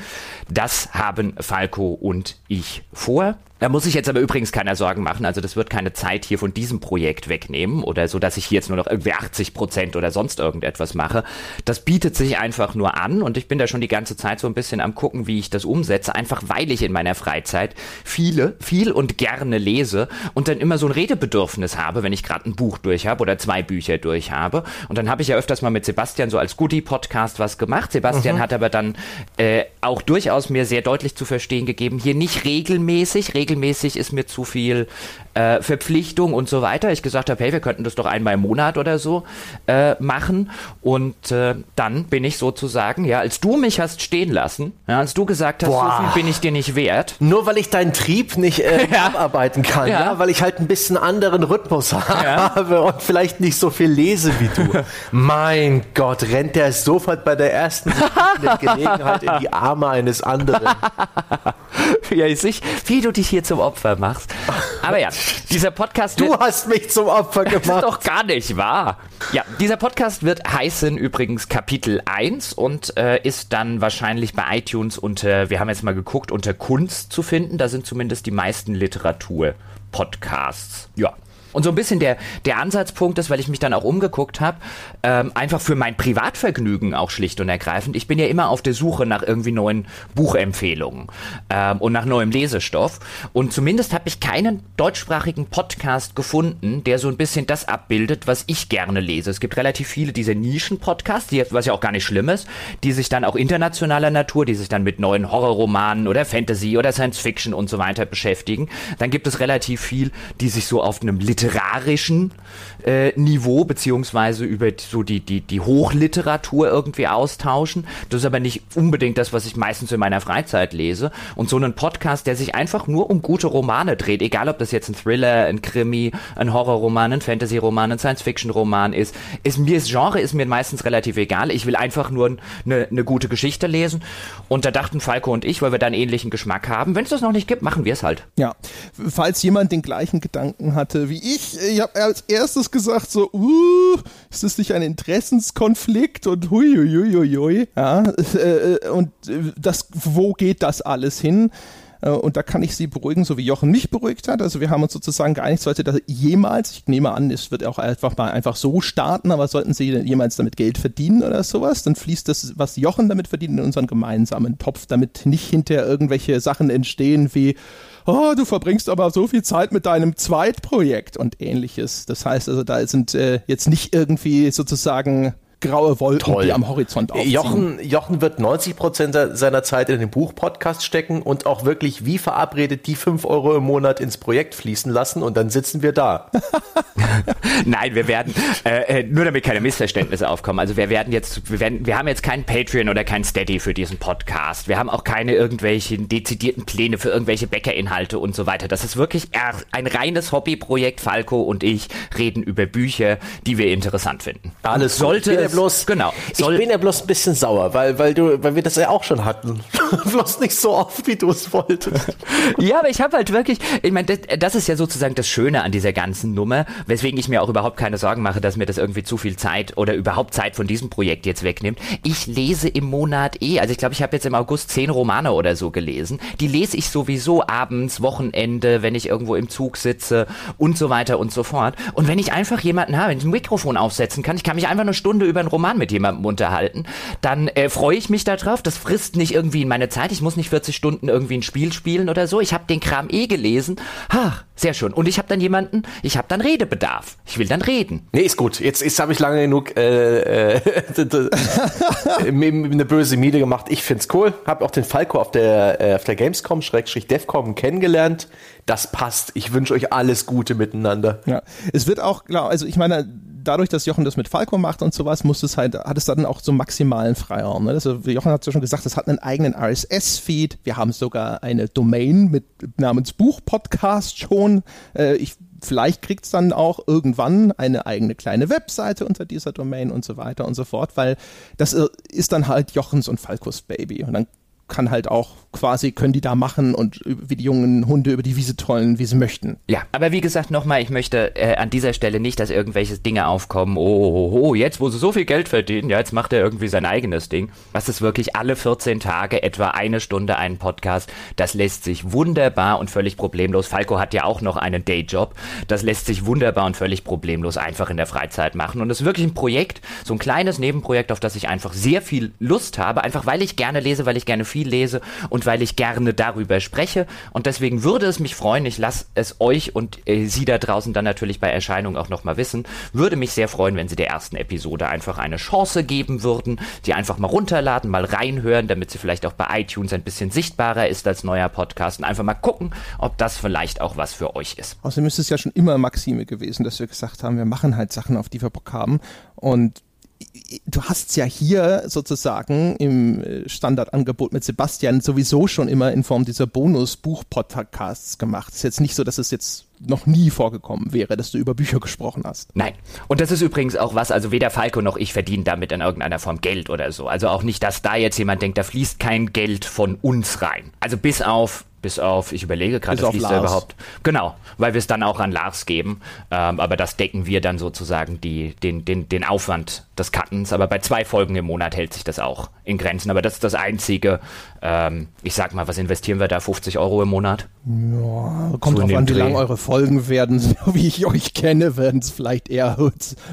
Das haben Falco und ich vor. Da muss sich jetzt aber übrigens keiner Sorgen machen. Also das wird keine Zeit hier von diesem Projekt wegnehmen oder so, dass ich hier jetzt nur noch irgendwie 80 Prozent oder sonst irgendetwas mache. Das bietet sich einfach nur an und ich bin da schon die ganze Zeit so ein bisschen am gucken, wie ich das umsetze. Einfach weil ich in meiner Freizeit viele, viel und gerne lese und dann immer so ein Redebedürfnis habe, wenn ich gerade ein Buch durch habe oder zwei Bücher durch habe. Und dann habe ich ja öfters mal mit Sebastian so als Goodie-Podcast was gemacht. Sebastian mhm. hat aber dann äh, auch durchaus mir sehr deutlich zu verstehen gegeben, hier nicht regelmäßig, regelmäßig regelmäßig ist mir zu viel äh, Verpflichtung und so weiter. Ich gesagt habe, hey, wir könnten das doch einmal im Monat oder so äh, machen. Und äh, dann bin ich sozusagen, ja, als du mich hast stehen lassen, ja, als du gesagt hast, Boah. so viel bin ich dir nicht wert. Nur weil ich deinen Trieb nicht äh, ja. abarbeiten kann, ja. ja. weil ich halt ein bisschen anderen Rhythmus habe und vielleicht nicht so viel lese wie du. mein Gott, rennt der sofort bei der ersten Gelegenheit in die Arme eines anderen. ja, ich sehe, wie du dich hier zum Opfer machst. Aber ja, dieser Podcast. Du hast mich zum Opfer gemacht. Das ist doch gar nicht wahr. Ja, dieser Podcast wird heißen übrigens Kapitel 1 und äh, ist dann wahrscheinlich bei iTunes unter, wir haben jetzt mal geguckt, unter Kunst zu finden. Da sind zumindest die meisten Literatur-Podcasts. Ja. Und so ein bisschen der, der Ansatzpunkt ist, weil ich mich dann auch umgeguckt habe, ähm, einfach für mein Privatvergnügen auch schlicht und ergreifend. Ich bin ja immer auf der Suche nach irgendwie neuen Buchempfehlungen ähm, und nach neuem Lesestoff. Und zumindest habe ich keinen deutschsprachigen Podcast gefunden, der so ein bisschen das abbildet, was ich gerne lese. Es gibt relativ viele dieser Nischen-Podcasts, die, was ja auch gar nicht schlimm ist, die sich dann auch internationaler Natur, die sich dann mit neuen Horrorromanen oder Fantasy oder Science Fiction und so weiter beschäftigen. Dann gibt es relativ viel, die sich so auf einem literarischen äh, Niveau beziehungsweise über so die, die, die Hochliteratur irgendwie austauschen. Das ist aber nicht unbedingt das, was ich meistens in meiner Freizeit lese. Und so einen Podcast, der sich einfach nur um gute Romane dreht, egal ob das jetzt ein Thriller, ein Krimi, ein Horrorroman, ein Fantasy-Roman, ein Science-Fiction-Roman ist, ist mir das Genre ist mir meistens relativ egal. Ich will einfach nur eine, eine gute Geschichte lesen. Und da dachten Falco und ich, weil wir da einen ähnlichen Geschmack haben, wenn es das noch nicht gibt, machen wir es halt. Ja, falls jemand den gleichen Gedanken hatte wie ich, ich habe als erstes gesagt so, uh, ist das nicht ein Interessenskonflikt und hui, hui, hui, hui, ja, äh, und äh, das, wo geht das alles hin? Äh, und da kann ich Sie beruhigen, so wie Jochen mich beruhigt hat. Also wir haben uns sozusagen geeinigt, sollte das jemals, ich nehme an, es wird auch einfach mal einfach so starten, aber sollten Sie jemals damit Geld verdienen oder sowas, dann fließt das, was Jochen damit verdient, in unseren gemeinsamen Topf, damit nicht hinterher irgendwelche Sachen entstehen wie, oh, du verbringst aber so viel Zeit mit deinem Zweitprojekt und ähnliches. Das heißt also, da sind äh, jetzt nicht irgendwie sozusagen graue Wolken, Toll. die am Horizont aufziehen. Jochen, Jochen wird 90 Prozent seiner Zeit in den Buchpodcast stecken und auch wirklich wie verabredet die 5 Euro im Monat ins Projekt fließen lassen und dann sitzen wir da. Nein, wir werden, äh, äh, nur damit keine Missverständnisse aufkommen, also wir werden jetzt, wir werden, wir haben jetzt keinen Patreon oder kein Steady für diesen Podcast. Wir haben auch keine irgendwelchen dezidierten Pläne für irgendwelche Bäckerinhalte und so weiter. Das ist wirklich ein reines Hobbyprojekt. Falco und ich reden über Bücher, die wir interessant finden. Alles sollte bloß, genau. ich bin ja bloß ein bisschen sauer, weil, weil du, weil wir das ja auch schon hatten. bloß nicht so oft, wie du es wolltest. ja, aber ich habe halt wirklich, ich meine, das, das, ist ja sozusagen das Schöne an dieser ganzen Nummer, weswegen ich mir auch überhaupt keine Sorgen mache, dass mir das irgendwie zu viel Zeit oder überhaupt Zeit von diesem Projekt jetzt wegnimmt. Ich lese im Monat eh, also ich glaube, ich habe jetzt im August zehn Romane oder so gelesen. Die lese ich sowieso abends, Wochenende, wenn ich irgendwo im Zug sitze und so weiter und so fort. Und wenn ich einfach jemanden habe, wenn ich ein Mikrofon aufsetzen kann, ich kann mich einfach eine Stunde über einen Roman mit jemandem unterhalten, dann äh, freue ich mich darauf. Das frisst nicht irgendwie in meine Zeit. Ich muss nicht 40 Stunden irgendwie ein Spiel spielen oder so. Ich habe den Kram eh gelesen. Ach, sehr schön. Und ich habe dann jemanden, ich habe dann Redebedarf. Ich will dann reden. Nee, ist gut. Jetzt, jetzt habe ich lange genug äh, äh, eine böse Miete gemacht. Ich find's cool. Habe auch den Falco auf der, äh, auf der Gamescom, Schrägstrich Devcom kennengelernt. Das passt. Ich wünsche euch alles Gute miteinander. Ja, es wird auch, klar, also ich meine, dadurch, dass Jochen das mit Falco macht und sowas, muss es halt, hat es dann auch so maximalen Freiraum. Ne? Also Jochen hat ja schon gesagt, es hat einen eigenen RSS-Feed. Wir haben sogar eine Domain mit namens Buchpodcast schon. Äh, ich vielleicht kriegt es dann auch irgendwann eine eigene kleine Webseite unter dieser Domain und so weiter und so fort, weil das äh, ist dann halt Jochens und Falcos Baby. Und dann kann halt auch quasi, können die da machen und wie die jungen Hunde über die Wiese tollen, wie sie möchten. Ja, aber wie gesagt nochmal, ich möchte äh, an dieser Stelle nicht, dass irgendwelche Dinge aufkommen, oh, oh, oh, oh, jetzt wo sie so viel Geld verdienen, ja, jetzt macht er irgendwie sein eigenes Ding. Was ist wirklich alle 14 Tage etwa eine Stunde einen Podcast, das lässt sich wunderbar und völlig problemlos, Falco hat ja auch noch einen Dayjob, das lässt sich wunderbar und völlig problemlos einfach in der Freizeit machen und es ist wirklich ein Projekt, so ein kleines Nebenprojekt, auf das ich einfach sehr viel Lust habe, einfach weil ich gerne lese, weil ich gerne viel lese und weil ich gerne darüber spreche. Und deswegen würde es mich freuen, ich lasse es euch und äh, Sie da draußen dann natürlich bei Erscheinung auch nochmal wissen, würde mich sehr freuen, wenn Sie der ersten Episode einfach eine Chance geben würden, die einfach mal runterladen, mal reinhören, damit sie vielleicht auch bei iTunes ein bisschen sichtbarer ist als neuer Podcast und einfach mal gucken, ob das vielleicht auch was für euch ist. Außerdem ist es ja schon immer Maxime gewesen, dass wir gesagt haben, wir machen halt Sachen, auf die wir Bock haben und du hast ja hier sozusagen im äh, Standardangebot mit Sebastian sowieso schon immer in Form dieser Bonus-Buch-Podcasts gemacht. Es ist jetzt nicht so, dass es jetzt noch nie vorgekommen wäre, dass du über Bücher gesprochen hast. Nein. Und das ist übrigens auch was, also weder Falco noch ich verdienen damit in irgendeiner Form Geld oder so. Also auch nicht, dass da jetzt jemand denkt, da fließt kein Geld von uns rein. Also bis auf Bis auf, ich überlege gerade, das fließt ja überhaupt. Genau, weil wir es dann auch an Lars geben. Ähm, aber das decken wir dann sozusagen die, den, den, den Aufwand des Cuttens. Aber bei zwei Folgen im Monat hält sich das auch in Grenzen. Aber das ist das Einzige. Ähm, ich sag mal, was investieren wir da? 50 Euro im Monat? Ja, kommt drauf an, wie lang eure Folgen werden. So wie ich euch kenne, werden es vielleicht eher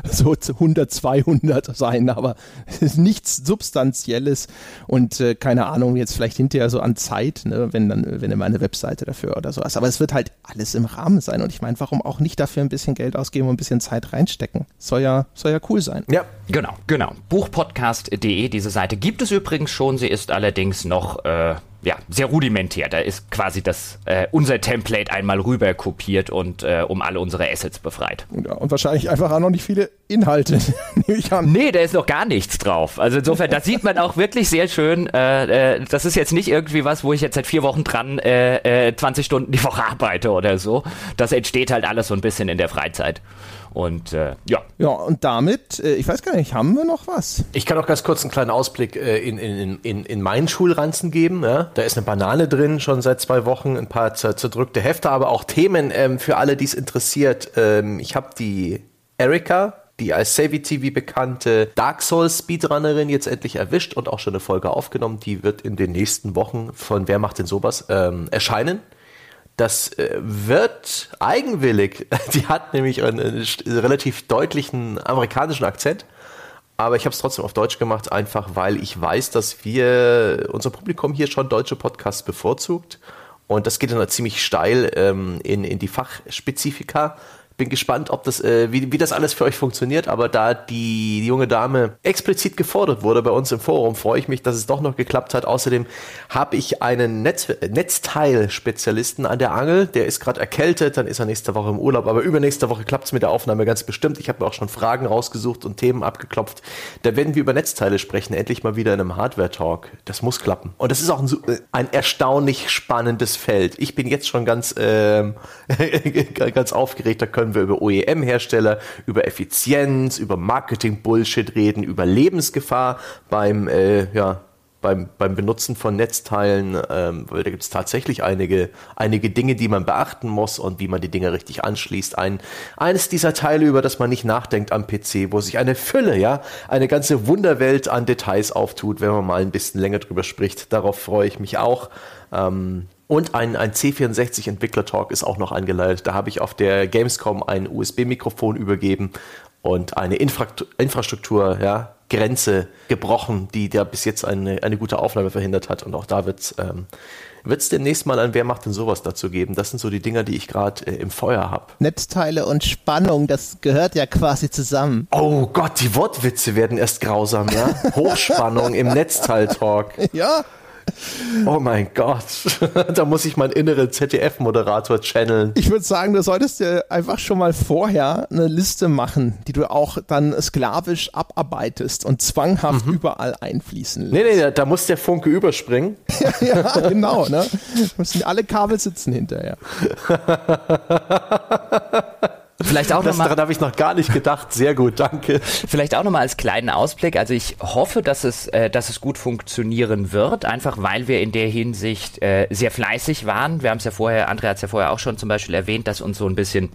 so 100, 200 sein. Aber es ist nichts Substanzielles. Und äh, keine Ahnung, jetzt vielleicht hinterher so an Zeit, ne, wenn dann, wenn immer eine Webseite dafür oder sowas. Aber es wird halt alles im Rahmen sein. Und ich meine, warum auch nicht dafür ein bisschen Geld ausgeben und ein bisschen Zeit reinstecken? Soll ja, soll ja cool sein. Ja, genau, genau. Buchpodcast.de, diese Seite gibt es übrigens schon. Sie ist allerdings noch äh, ja, sehr rudimentär. Da ist quasi das äh, unser Template einmal rüber kopiert und äh, um alle unsere Assets befreit. Ja, und wahrscheinlich einfach auch noch nicht viele Inhalte, nehme ich an. Nee, da ist noch gar nichts drauf. Also insofern, das sieht man auch wirklich sehr schön. Äh, äh, das ist jetzt nicht irgendwie was, wo ich jetzt seit vier Wochen dran äh, 20 äh, Stunden die Woche arbeite oder so. Das entsteht halt alles so ein bisschen in der Freizeit. Und äh, ja. Ja, und damit, äh, ich weiß gar nicht, haben wir noch was? Ich kann auch ganz kurz einen kleinen Ausblick äh, in, in, in, in meinen Schulranzen geben. Ja? Da ist eine Banane drin, schon seit zwei Wochen, ein paar zerdrückte Hefte, aber auch Themen ähm, für alle, die es interessiert. Ähm, ich habe die Erika, die als Savvy TV bekannte Dark Souls Speedrunnerin jetzt endlich erwischt und auch schon eine Folge aufgenommen. Die wird in den nächsten Wochen von Wer macht denn sowas ähm, erscheinen. Das äh, wird eigenwillig. Die hat nämlich einen relativ deutlichen amerikanischen Akzent. Aber ich habe es trotzdem auf Deutsch gemacht, einfach weil ich weiß, dass wir, unser Publikum hier schon deutsche Podcasts bevorzugt. Und das geht dann ziemlich steil ähm, in, in die Fachspezifika bin gespannt, ob das, äh, wie, wie das alles für euch funktioniert. Aber da die, junge Dame explizit gefordert wurde bei uns im Forum, freue ich mich, dass es doch noch geklappt hat. Außerdem habe ich einen Netz, Netzteil-Spezialisten an der Angel. Der ist gerade erkältet, dann ist er nächste Woche im Urlaub. Aber übernächste Woche klappt es mit der Aufnahme ganz bestimmt. Ich habe mir auch schon Fragen rausgesucht und Themen abgeklopft. Da werden wir über Netzteile sprechen, endlich mal wieder in einem Hardware-Talk. Das muss klappen. Und das ist auch ein, ein erstaunlich spannendes Feld. Ich bin jetzt schon ganz, ähm, ganz aufgeregt. Da können können wir über OEM-Hersteller, über Effizienz, über Marketing-Bullshit reden, über Lebensgefahr beim, äh, ja, beim, beim Benutzen von Netzteilen, ähm, weil da gibt es tatsächlich einige, einige Dinge, die man beachten muss und wie man die Dinge richtig anschließt. Ein, eines dieser Teile, über das man nicht nachdenkt am PC, wo sich eine Fülle, ja, eine ganze Wunderwelt an Details auftut, wenn man mal ein bisschen länger drüber spricht. Darauf freue ich mich auch. Ähm, und ein, ein C64-Entwickler-Talk ist auch noch angeleitet. Da habe ich auf der Gamescom ein USB-Mikrofon übergeben und eine Infra Infrastruktur, ja, Grenze gebrochen, die da bis jetzt eine, eine gute Aufnahme verhindert hat. Und auch da wird es ähm, wird's demnächst mal ein Wer macht denn sowas dazu geben. Das sind so die Dinger, die ich gerade äh, im Feuer habe. Netzteile und Spannung, das gehört ja quasi zusammen. Oh Gott, die Wortwitze werden erst grausam, ja? Hochspannung im Netzteil-Talk. Ja. Oh mein Gott, da muss ich meinen inneren ZDF-Moderator channeln. Ich würde sagen, du solltest dir einfach schon mal vorher eine Liste machen, die du auch dann sklavisch abarbeitest und zwanghaft mhm. überall einfließen lässt. Nee, nee, da muss der Funke überspringen. ja, ja, genau, ne? Müssen alle Kabel sitzen hinterher. Vielleicht auch das, noch mal, daran habe ich noch gar nicht gedacht. Sehr gut, danke. Vielleicht auch nochmal als kleinen Ausblick. Also ich hoffe, dass es, äh, dass es gut funktionieren wird, einfach weil wir in der Hinsicht äh, sehr fleißig waren. Wir haben es ja vorher, André hat es ja vorher auch schon zum Beispiel erwähnt, dass uns so ein bisschen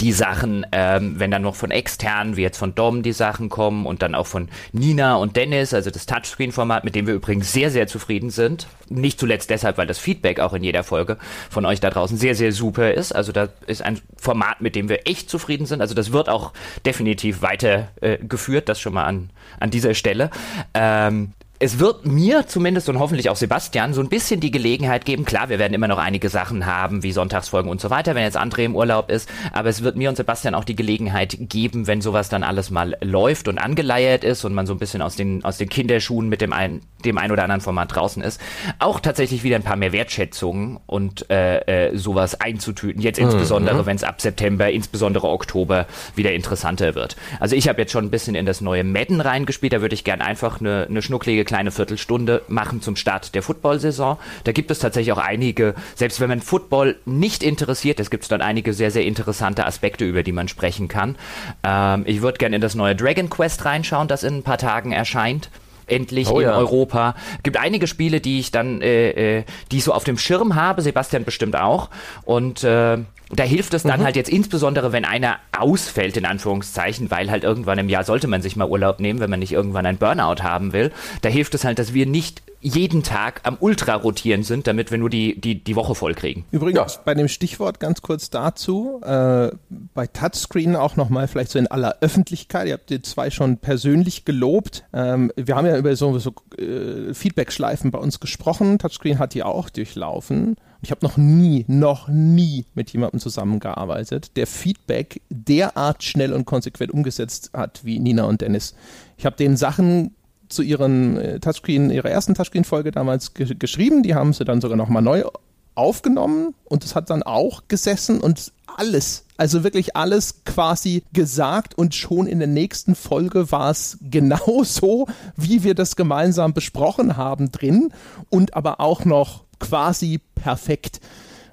die Sachen, ähm, wenn dann noch von externen, wie jetzt von Dom die Sachen kommen und dann auch von Nina und Dennis, also das Touchscreen-Format, mit dem wir übrigens sehr, sehr zufrieden sind. Nicht zuletzt deshalb, weil das Feedback auch in jeder Folge von euch da draußen sehr, sehr super ist. Also da ist ein Format, mit dem wir echt zufrieden sind. Also das wird auch definitiv weiter äh, geführt, das schon mal an, an dieser Stelle. Ähm, es wird mir zumindest und hoffentlich auch Sebastian so ein bisschen die Gelegenheit geben. Klar, wir werden immer noch einige Sachen haben, wie Sonntagsfolgen und so weiter, wenn jetzt André im Urlaub ist. Aber es wird mir und Sebastian auch die Gelegenheit geben, wenn sowas dann alles mal läuft und angeleiert ist und man so ein bisschen aus den, aus den Kinderschuhen mit dem ein, dem ein oder anderen Format draußen ist, auch tatsächlich wieder ein paar mehr Wertschätzungen und äh, äh, sowas einzutüten. Jetzt insbesondere, mhm. wenn es ab September, insbesondere Oktober wieder interessanter wird. Also ich habe jetzt schon ein bisschen in das neue Madden reingespielt. Da würde ich gern einfach eine, eine schnucklige kleine Viertelstunde machen zum Start der Football-Saison. Da gibt es tatsächlich auch einige, selbst wenn man Football nicht interessiert, es gibt dann einige sehr, sehr interessante Aspekte, über die man sprechen kann. Ähm, ich würde gerne in das neue Dragon Quest reinschauen, das in ein paar Tagen erscheint. endlich oh, in ja. Europa. Gibt einige Spiele, die ich dann, äh, äh, die ich so auf dem Schirm habe, Sebastian bestimmt auch. Und äh, da hilft es dann mhm. halt jetzt insbesondere, wenn einer ausfällt, in Anführungszeichen, weil halt irgendwann im Jahr sollte man sich mal Urlaub nehmen, wenn man nicht irgendwann ein Burnout haben will. Da hilft es halt, dass wir nicht jeden Tag am Ultra rotieren sind, damit wir nur die, die, die Woche voll kriegen. Übrigens, ja. bei dem Stichwort ganz kurz dazu, äh, bei Touchscreen auch nochmal vielleicht so in aller Öffentlichkeit, ihr habt die zwei schon persönlich gelobt. Ähm, wir haben ja über so, so äh, Feedback-Schleifen bei uns gesprochen. Touchscreen hat die auch durchlaufen. Ich habe noch nie, noch nie mit jemandem zusammengearbeitet, der Feedback derart schnell und konsequent umgesetzt hat wie Nina und Dennis. Ich habe den Sachen zu ihren äh, Touchscreen, ihrer ersten Touchscreen-Folge damals ge geschrieben. Die haben sie dann sogar nochmal neu aufgenommen und es hat dann auch gesessen und alles, also wirklich alles quasi gesagt und schon in der nächsten Folge war es genau so, wie wir das gemeinsam besprochen haben drin und aber auch noch quasi perfekt.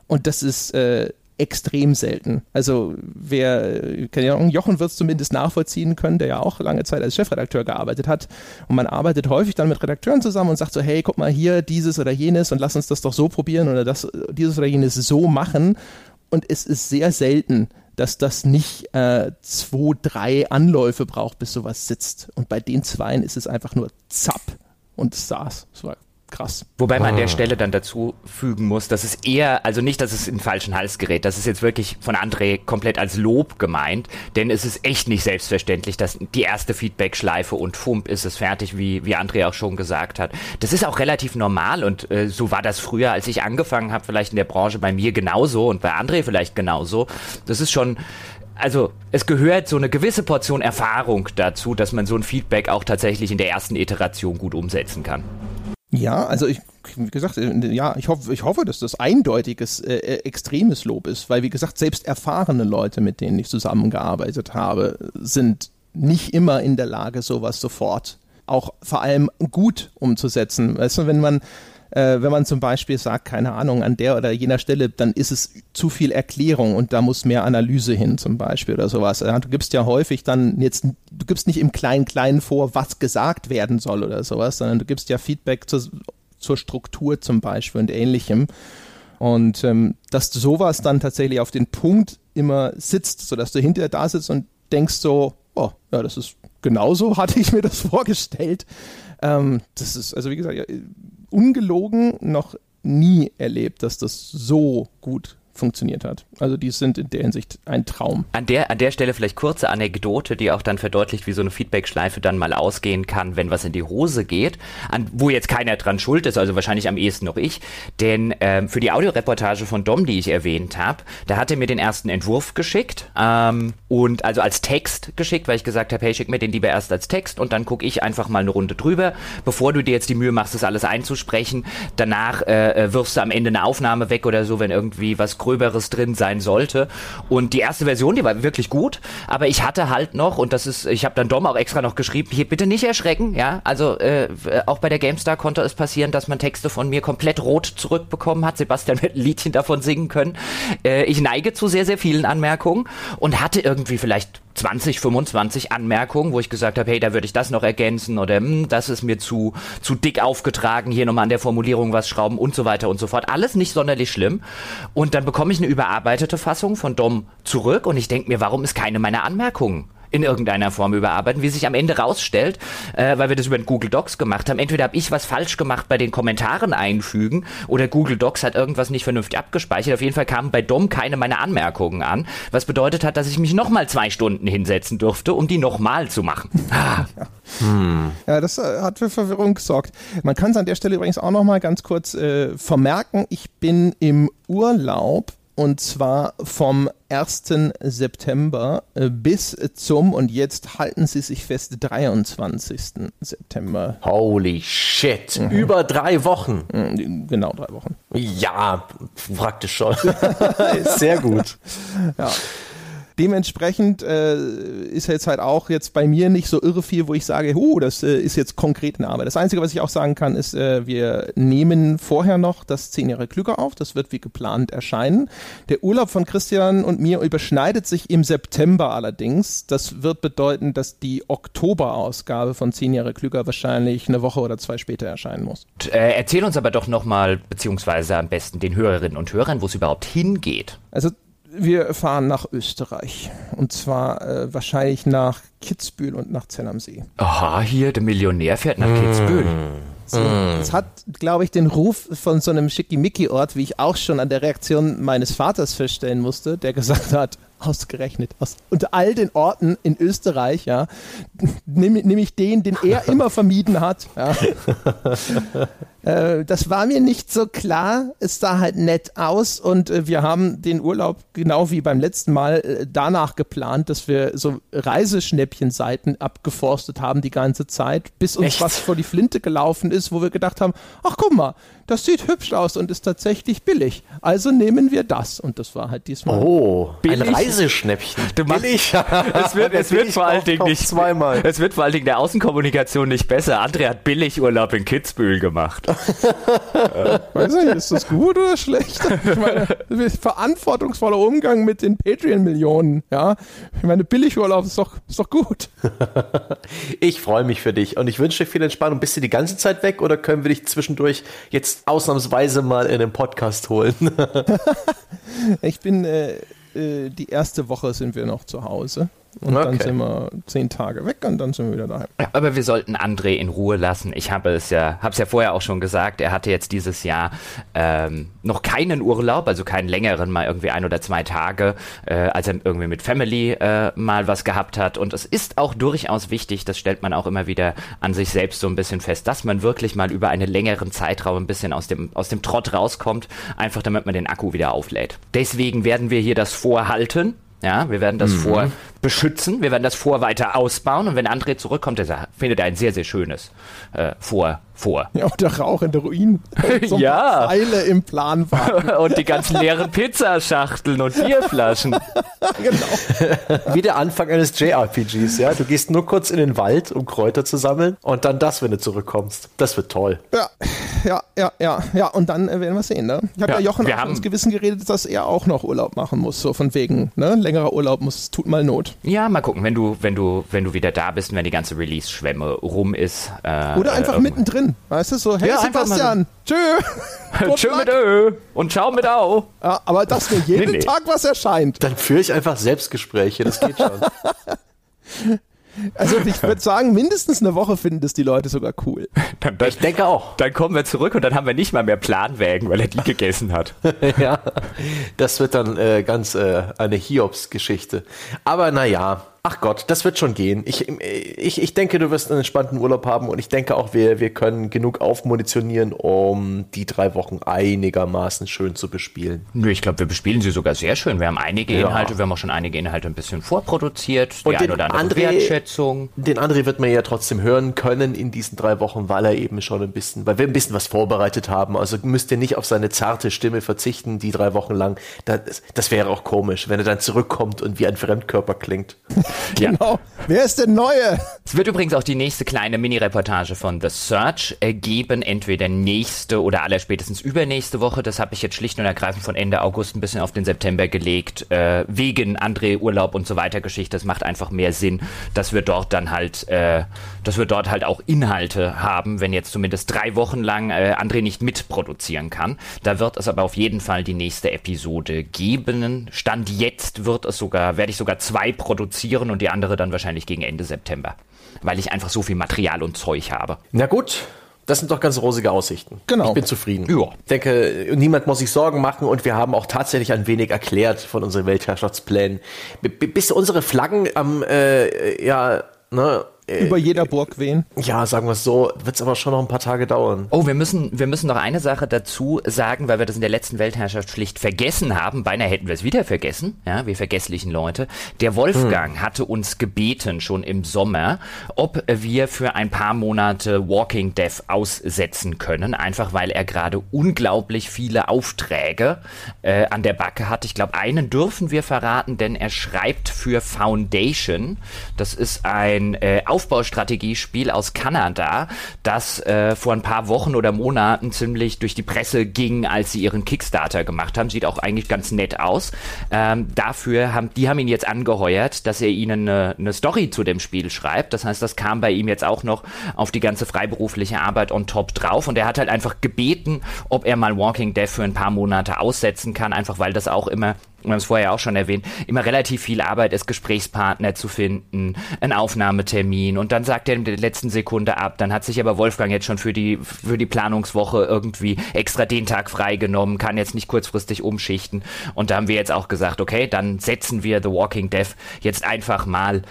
Und das ist äh, extrem selten. Also wer, keine Ahnung, Jochen wird es zumindest nachvollziehen können, der ja auch lange Zeit als Chefredakteur gearbeitet hat. Und man arbeitet häufig dann mit Redakteuren zusammen und sagt so, hey, guck mal hier, dieses oder jenes und lass uns das doch so probieren oder das, dieses oder jenes so machen. Und es ist sehr selten, dass das nicht äh, zwei, drei Anläufe braucht, bis sowas sitzt. Und bei den Zweien ist es einfach nur zapp und es saß. Es war krass. Wobei man ah. an der ah. Stelle dann dazu fügen muss, dass es eher, also nicht, dass es in den falschen Hals gerät, das ist jetzt wirklich von André komplett als Lob gemeint, denn es ist echt nicht selbstverständlich, dass die erste Feedback-Schleife und Fump ist es fertig, wie, wie André auch schon gesagt hat. Das ist auch relativ normal und äh, so war das früher, als ich angefangen habe, vielleicht in der Branche bei mir genauso und bei André vielleicht genauso. Das ist schon also es gehört so eine gewisse Portion Erfahrung dazu, dass man so ein Feedback auch tatsächlich in der ersten Iteration gut umsetzen kann. Ja, also ich, wie gesagt, äh, ja, ich hoffe, ich hoffe, dass das eindeutiges, äh, äh, extremes Lob ist, weil wie gesagt, selbst erfahrene Leute, mit denen ich zusammengearbeitet habe, sind nicht immer in der Lage, sowas sofort auch vor allem gut umzusetzen. Weißt du, wenn man äh, wenn man zum Beispiel sagt, keine Ahnung, an der oder jener Stelle, dann ist es zu viel Erklärung und da muss mehr Analyse hin zum Beispiel oder sowas. Du gibst ja häufig dann jetzt, du gibst nicht im Klein-Klein vor, was gesagt werden soll oder sowas, sondern du gibst ja Feedback zur, zur Struktur zum Beispiel und ähnlichem. Und ähm, dass sowas dann tatsächlich auf den Punkt immer sitzt, sodass du hinterher da sitzt und denkst so, oh, ja, das ist genauso, hatte ich mir das vorgestellt. Ähm, das ist, also wie gesagt, ja, ungelogen noch nie erlebt, dass das so gut funktioniert hat. Also die sind in der Hinsicht ein Traum. An der, an der Stelle vielleicht kurze Anekdote, die auch dann verdeutlicht, wie so eine Feedback-Schleife dann mal ausgehen kann, wenn was in die Hose geht, an, wo jetzt keiner dran schuld ist, also wahrscheinlich am ehesten noch ich. Denn ähm, für die Audioreportage von Dom, die ich erwähnt habe, da hat er mir den ersten Entwurf geschickt ähm, und also als Text geschickt, weil ich gesagt habe, hey, schick mir den lieber erst als Text und dann gucke ich einfach mal eine Runde drüber, bevor du dir jetzt die Mühe machst, das alles einzusprechen. Danach äh, äh wirfst du am Ende eine Aufnahme weg oder so, wenn irgendwie was Gröberes drin sein sollte. Und die erste Version, die war wirklich gut, aber ich hatte halt noch, und das ist, ich habe dann Dom auch extra noch geschrieben, hier bitte nicht erschrecken, ja, also äh, auch bei der GameStar konnte es passieren, dass man Texte von mir komplett rot zurückbekommen hat. Sebastian wird ein Liedchen davon singen können. Äh, ich neige zu sehr, sehr vielen Anmerkungen und hatte irgendwie vielleicht 20, 25 Anmerkungen, wo ich gesagt habe, hey, da würde ich das noch ergänzen oder hm, das ist mir zu, zu dick aufgetragen, hier nochmal an der Formulierung was schrauben und so weiter und so fort. Alles nicht sonderlich schlimm. Und dann bekomme ich eine überarbeitete Fassung von Dom zurück und ich denke mir, warum ist keine meiner Anmerkungen in irgendeiner Form überarbeiten, wie sich am Ende rausstellt, äh, weil wir das über den Google Docs gemacht haben. Entweder habe ich was falsch gemacht bei den Kommentaren einfügen oder Google Docs hat irgendwas nicht vernünftig abgespeichert. Auf jeden Fall kamen bei Dom keine meiner Anmerkungen an, was bedeutet hat, dass ich mich nochmal zwei Stunden hinsetzen durfte, um die nochmal zu machen. Ah. Ja. Hm. ja, das äh, hat für Verwirrung gesorgt. Man kann es an der Stelle übrigens auch nochmal ganz kurz äh, vermerken. Ich bin im Urlaub und zwar vom 1. September äh, bis zum, und jetzt halten Sie sich fest, 23. September. Holy shit, mhm. über drei Wochen. Mhm, genau, drei Wochen. Ja, praktisch schon. Sehr gut. Ja. Dementsprechend äh, ist jetzt halt auch jetzt bei mir nicht so irre viel, wo ich sage, huh, das äh, ist jetzt konkret eine Arbeit. Das Einzige, was ich auch sagen kann, ist, äh, wir nehmen vorher noch das 10 Jahre Klüger auf. Das wird wie geplant erscheinen. Der Urlaub von Christian und mir überschneidet sich im September allerdings. Das wird bedeuten, dass die Oktoberausgabe von 10 Jahre Klüger wahrscheinlich eine Woche oder zwei später erscheinen muss. Und, äh, erzähl uns aber doch nochmal, beziehungsweise am besten den Hörerinnen und Hörern, wo es überhaupt hingeht. Also wir fahren nach Österreich. Und zwar äh, wahrscheinlich nach Kitzbühel und nach Zell am See. Aha, hier, der Millionär fährt nach Kitzbühel. So, Es hat, glaube ich, den Ruf von so einem Schickimicki-Ort, wie ich auch schon an der Reaktion meines Vaters feststellen musste, der gesagt hat, ausgerechnet, aus, unter all den Orten in Österreich, ja, nehme nehm ich den, den er immer vermieden hat. Ja. äh, das war mir nicht so klar. Es sah halt nett aus und äh, wir haben den Urlaub genau wie beim letzten Mal äh, danach geplant, dass wir so Reiseschnäppchenseiten abgeforstet haben die ganze Zeit, bis uns Echt? was vor die Flinte gelaufen ist, wo wir gedacht haben, ach guck mal, das sieht hübsch aus und ist tatsächlich billig. Also nehmen wir das. Und das war halt diesmal. Oh, Billig. ein Reiseschnäppchen. Du machst- Billig. Es wird, es wird Billig vor allen Dingen nicht zweimal. Es wird vor allen Dingen der Außenkommunikation nicht besser. André hat Billigurlaub in Kitzbühel gemacht. Weiß nicht, ist das gut oder schlecht? Ich meine, verantwortungsvoller Umgang mit den Patreon-Millionen, ja. Ich meine, Billigurlaub ist doch, ist doch gut. Ich freue mich für dich und ich wünsche dir viel Entspannung. Bist du die ganze Zeit weg oder können wir dich zwischendurch jetzt ausnahmsweise mal in den Podcast holen? Ich bin, äh, äh, die erste Woche sind wir noch zu Hause. Und dann Okay. sind wir zehn Tage weg und dann sind wir wieder daheim. Ja, aber wir sollten André in Ruhe lassen. Ich habe es ja, habe es ja vorher auch schon gesagt. Er hatte jetzt dieses Jahr ähm, noch keinen Urlaub, also keinen längeren, mal irgendwie ein oder zwei Tage, äh, als er irgendwie mit Family äh, mal was gehabt hat. Und es ist auch durchaus wichtig, das stellt man auch immer wieder an sich selbst so ein bisschen fest, dass man wirklich mal über einen längeren Zeitraum ein bisschen aus dem aus dem Trott rauskommt, einfach damit man den Akku wieder auflädt. Deswegen werden wir hier das vorhalten. Ja, wir werden das vor beschützen, wir werden das vor weiter ausbauen und wenn André zurückkommt, er findet er ein sehr, sehr schönes äh, vor, vor. Ja, und der Rauch in der Ruinen. So Ja. Pfeile im Plan waren. und die ganzen leeren Pizzaschachteln und Bierflaschen. genau. Wie der Anfang eines JRPGs, ja? Du gehst nur kurz in den Wald, um Kräuter zu sammeln und dann das, wenn du zurückkommst. Das wird toll. Ja, ja, ja, ja, ja. Und dann äh, werden wir sehen, ne? Ich habe ja, Ja, Jochen wir auch haben- ins Gewissen geredet, dass er auch noch Urlaub machen muss. So von wegen, ne? Längerer Urlaub muss, tut mal Not. Ja, mal gucken, wenn du, wenn du, wenn du wieder da bist und wenn die ganze Release-Schwemme rum ist. Äh, Oder einfach äh, mittendrin. Weißt du, so, hey Ja, so. Sebastian, tschö. Tschö mit Ö und ciao mit Au. Ja, aber dass mir jeden Nee, nee. Tag was erscheint. Dann führe ich einfach Selbstgespräche, das geht schon. Also ich würde sagen, mindestens eine Woche finden das die Leute sogar cool. Dann, dann, Ich denke auch. dann kommen wir zurück und dann haben wir nicht mal mehr Planwägen, weil er die gegessen hat. ja, das wird dann äh, ganz äh, eine Hiobs-Geschichte. Aber naja, ach Gott, das wird schon gehen. Ich, ich, ich denke, du wirst einen entspannten Urlaub haben und ich denke auch, wir, wir können genug aufmunitionieren, um die drei Wochen einigermaßen schön zu bespielen. Nö, ich glaube, wir bespielen sie sogar sehr schön. Wir haben einige Ja. Inhalte, wir haben auch schon einige Inhalte ein bisschen vorproduziert. Die Und eine den oder andere André- Wertschätzung. Den André wird man ja trotzdem hören können in diesen drei Wochen, weil er eben schon ein bisschen, weil wir ein bisschen was vorbereitet haben. Also müsst ihr nicht auf seine zarte Stimme verzichten, die drei Wochen lang. Das, das wäre auch komisch, wenn er dann zurückkommt und wie ein Fremdkörper klingt. Ja. Genau. Wer ist der Neue? Es wird übrigens auch die nächste kleine Mini-Reportage von The Search geben, entweder nächste oder allerspätestens übernächste Woche. Das habe ich jetzt schlicht und ergreifend von Ende August ein bisschen auf den September gelegt, äh, wegen André Urlaub und so weiter Geschichte. Das macht einfach mehr Sinn, dass wir dort dann halt, äh, dass wir dort halt auch Inhalte haben, wenn jetzt zumindest drei Wochen lang äh, André nicht mitproduzieren kann. Da wird es aber auf jeden Fall die nächste Episode geben. Stand jetzt wird es sogar, werde ich sogar zwei produzieren und die andere dann wahrscheinlich gegen Ende September. Weil ich einfach so viel Material und Zeug habe. Na gut, das sind doch ganz rosige Aussichten. Genau. Ich bin zufrieden. Ja. Ich denke, niemand muss sich Sorgen machen und wir haben auch tatsächlich ein wenig erklärt von unseren Weltherrschaftsplänen. B bis unsere Flaggen am, äh, ja, ne, äh, über jeder Burg wehen. Ja, sagen wir es so, wird es aber schon noch ein paar Tage dauern. Oh, wir müssen, wir müssen noch eine Sache dazu sagen, weil wir das in der letzten Weltherrschaft schlicht vergessen haben. Beinahe hätten wir es wieder vergessen, ja, wir vergesslichen Leute. Der Wolfgang hm. hatte uns gebeten, schon im Sommer, ob wir für ein paar Monate Walking Death aussetzen können, einfach weil er gerade unglaublich viele Aufträge äh, an der Backe hat. Ich glaube, einen dürfen wir verraten, denn er schreibt für Foundation. Das ist ein äh, Aufbaustrategiespiel aus Kanada, das äh, vor ein paar Wochen oder Monaten ziemlich durch die Presse ging, als sie ihren Kickstarter gemacht haben. Sieht auch eigentlich ganz nett aus. Ähm, dafür haben die haben ihn jetzt angeheuert, dass er ihnen eine, eine Story zu dem Spiel schreibt. Das heißt, das kam bei ihm jetzt auch noch auf die ganze freiberufliche Arbeit on top drauf. Und er hat halt einfach gebeten, ob er mal Walking Dead für ein paar Monate aussetzen kann, einfach weil das auch immer wir haben es vorher auch schon erwähnt, immer relativ viel Arbeit ist, Gesprächspartner zu finden, einen Aufnahmetermin und dann sagt er in der letzten Sekunde ab. Dann hat sich aber Wolfgang jetzt schon für die, für die Planungswoche irgendwie extra den Tag freigenommen, kann jetzt nicht kurzfristig umschichten. Und da haben wir jetzt auch gesagt, okay, dann setzen wir The Walking Death jetzt einfach mal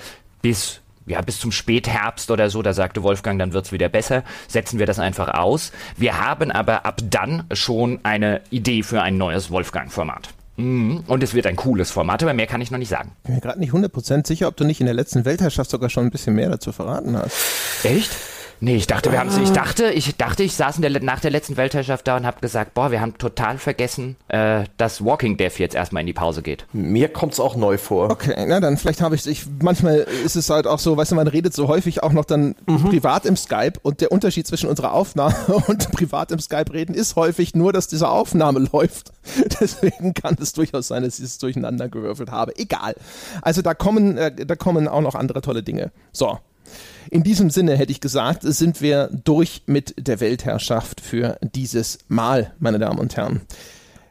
bis ja, bis zum Spätherbst oder so, da sagte Wolfgang, dann wird's wieder besser, setzen wir das einfach aus. Wir haben aber ab dann schon eine Idee für ein neues Wolfgang-Format. Mhm. Und es wird ein cooles Format, aber mehr kann ich noch nicht sagen. Ich bin mir gerade nicht 100% sicher, ob du nicht in der letzten Weltherrschaft sogar schon ein bisschen mehr dazu verraten hast. Echt? Nee, ich dachte, wir haben ich dachte, ich dachte, ich saß der, nach der letzten Weltherrschaft da und habe gesagt, boah, wir haben total vergessen, äh, dass Walking Death jetzt erstmal in die Pause geht. Mir kommt's auch neu vor. Okay, na dann vielleicht habe ich, ich manchmal ist es halt auch so, weißt du, man redet so häufig auch noch dann mhm. privat im Skype und der Unterschied zwischen unserer Aufnahme und privat im Skype reden ist häufig nur, dass diese Aufnahme läuft. Deswegen kann es durchaus sein, dass ich es durcheinander gewürfelt habe. Egal. Also da kommen, äh, da kommen auch noch andere tolle Dinge. So, in diesem Sinne hätte ich gesagt, sind wir durch mit der Weltherrschaft für dieses Mal, meine Damen und Herren.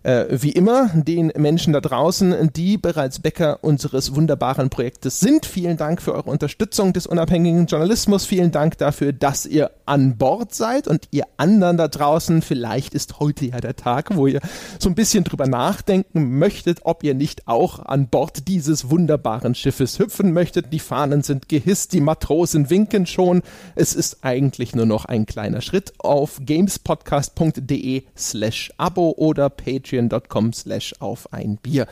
Äh, wie immer den Menschen da draußen, die bereits Bäcker unseres wunderbaren Projektes sind. Vielen Dank für eure Unterstützung des unabhängigen Journalismus. Vielen Dank dafür, dass ihr an Bord seid und ihr anderen da draußen. Vielleicht ist heute ja der Tag, wo ihr so ein bisschen drüber nachdenken möchtet, ob ihr nicht auch an Bord dieses wunderbaren Schiffes hüpfen möchtet. Die Fahnen sind gehisst, die Matrosen winken schon. Es ist eigentlich nur noch ein kleiner Schritt auf gamespodcast.de slash Abo oder Patreon patreon.com slash auf ein Bier.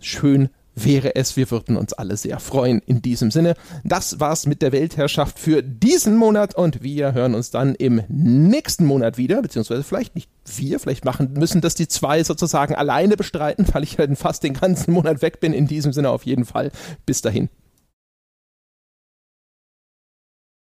Schön wäre es. Wir würden uns alle sehr freuen. In diesem Sinne, das war's mit der Weltherrschaft für diesen Monat und wir hören uns dann im nächsten Monat wieder, beziehungsweise vielleicht nicht wir, vielleicht machen müssen das die zwei sozusagen alleine bestreiten, weil ich halt fast den ganzen Monat weg bin. In diesem Sinne auf jeden Fall. Bis dahin.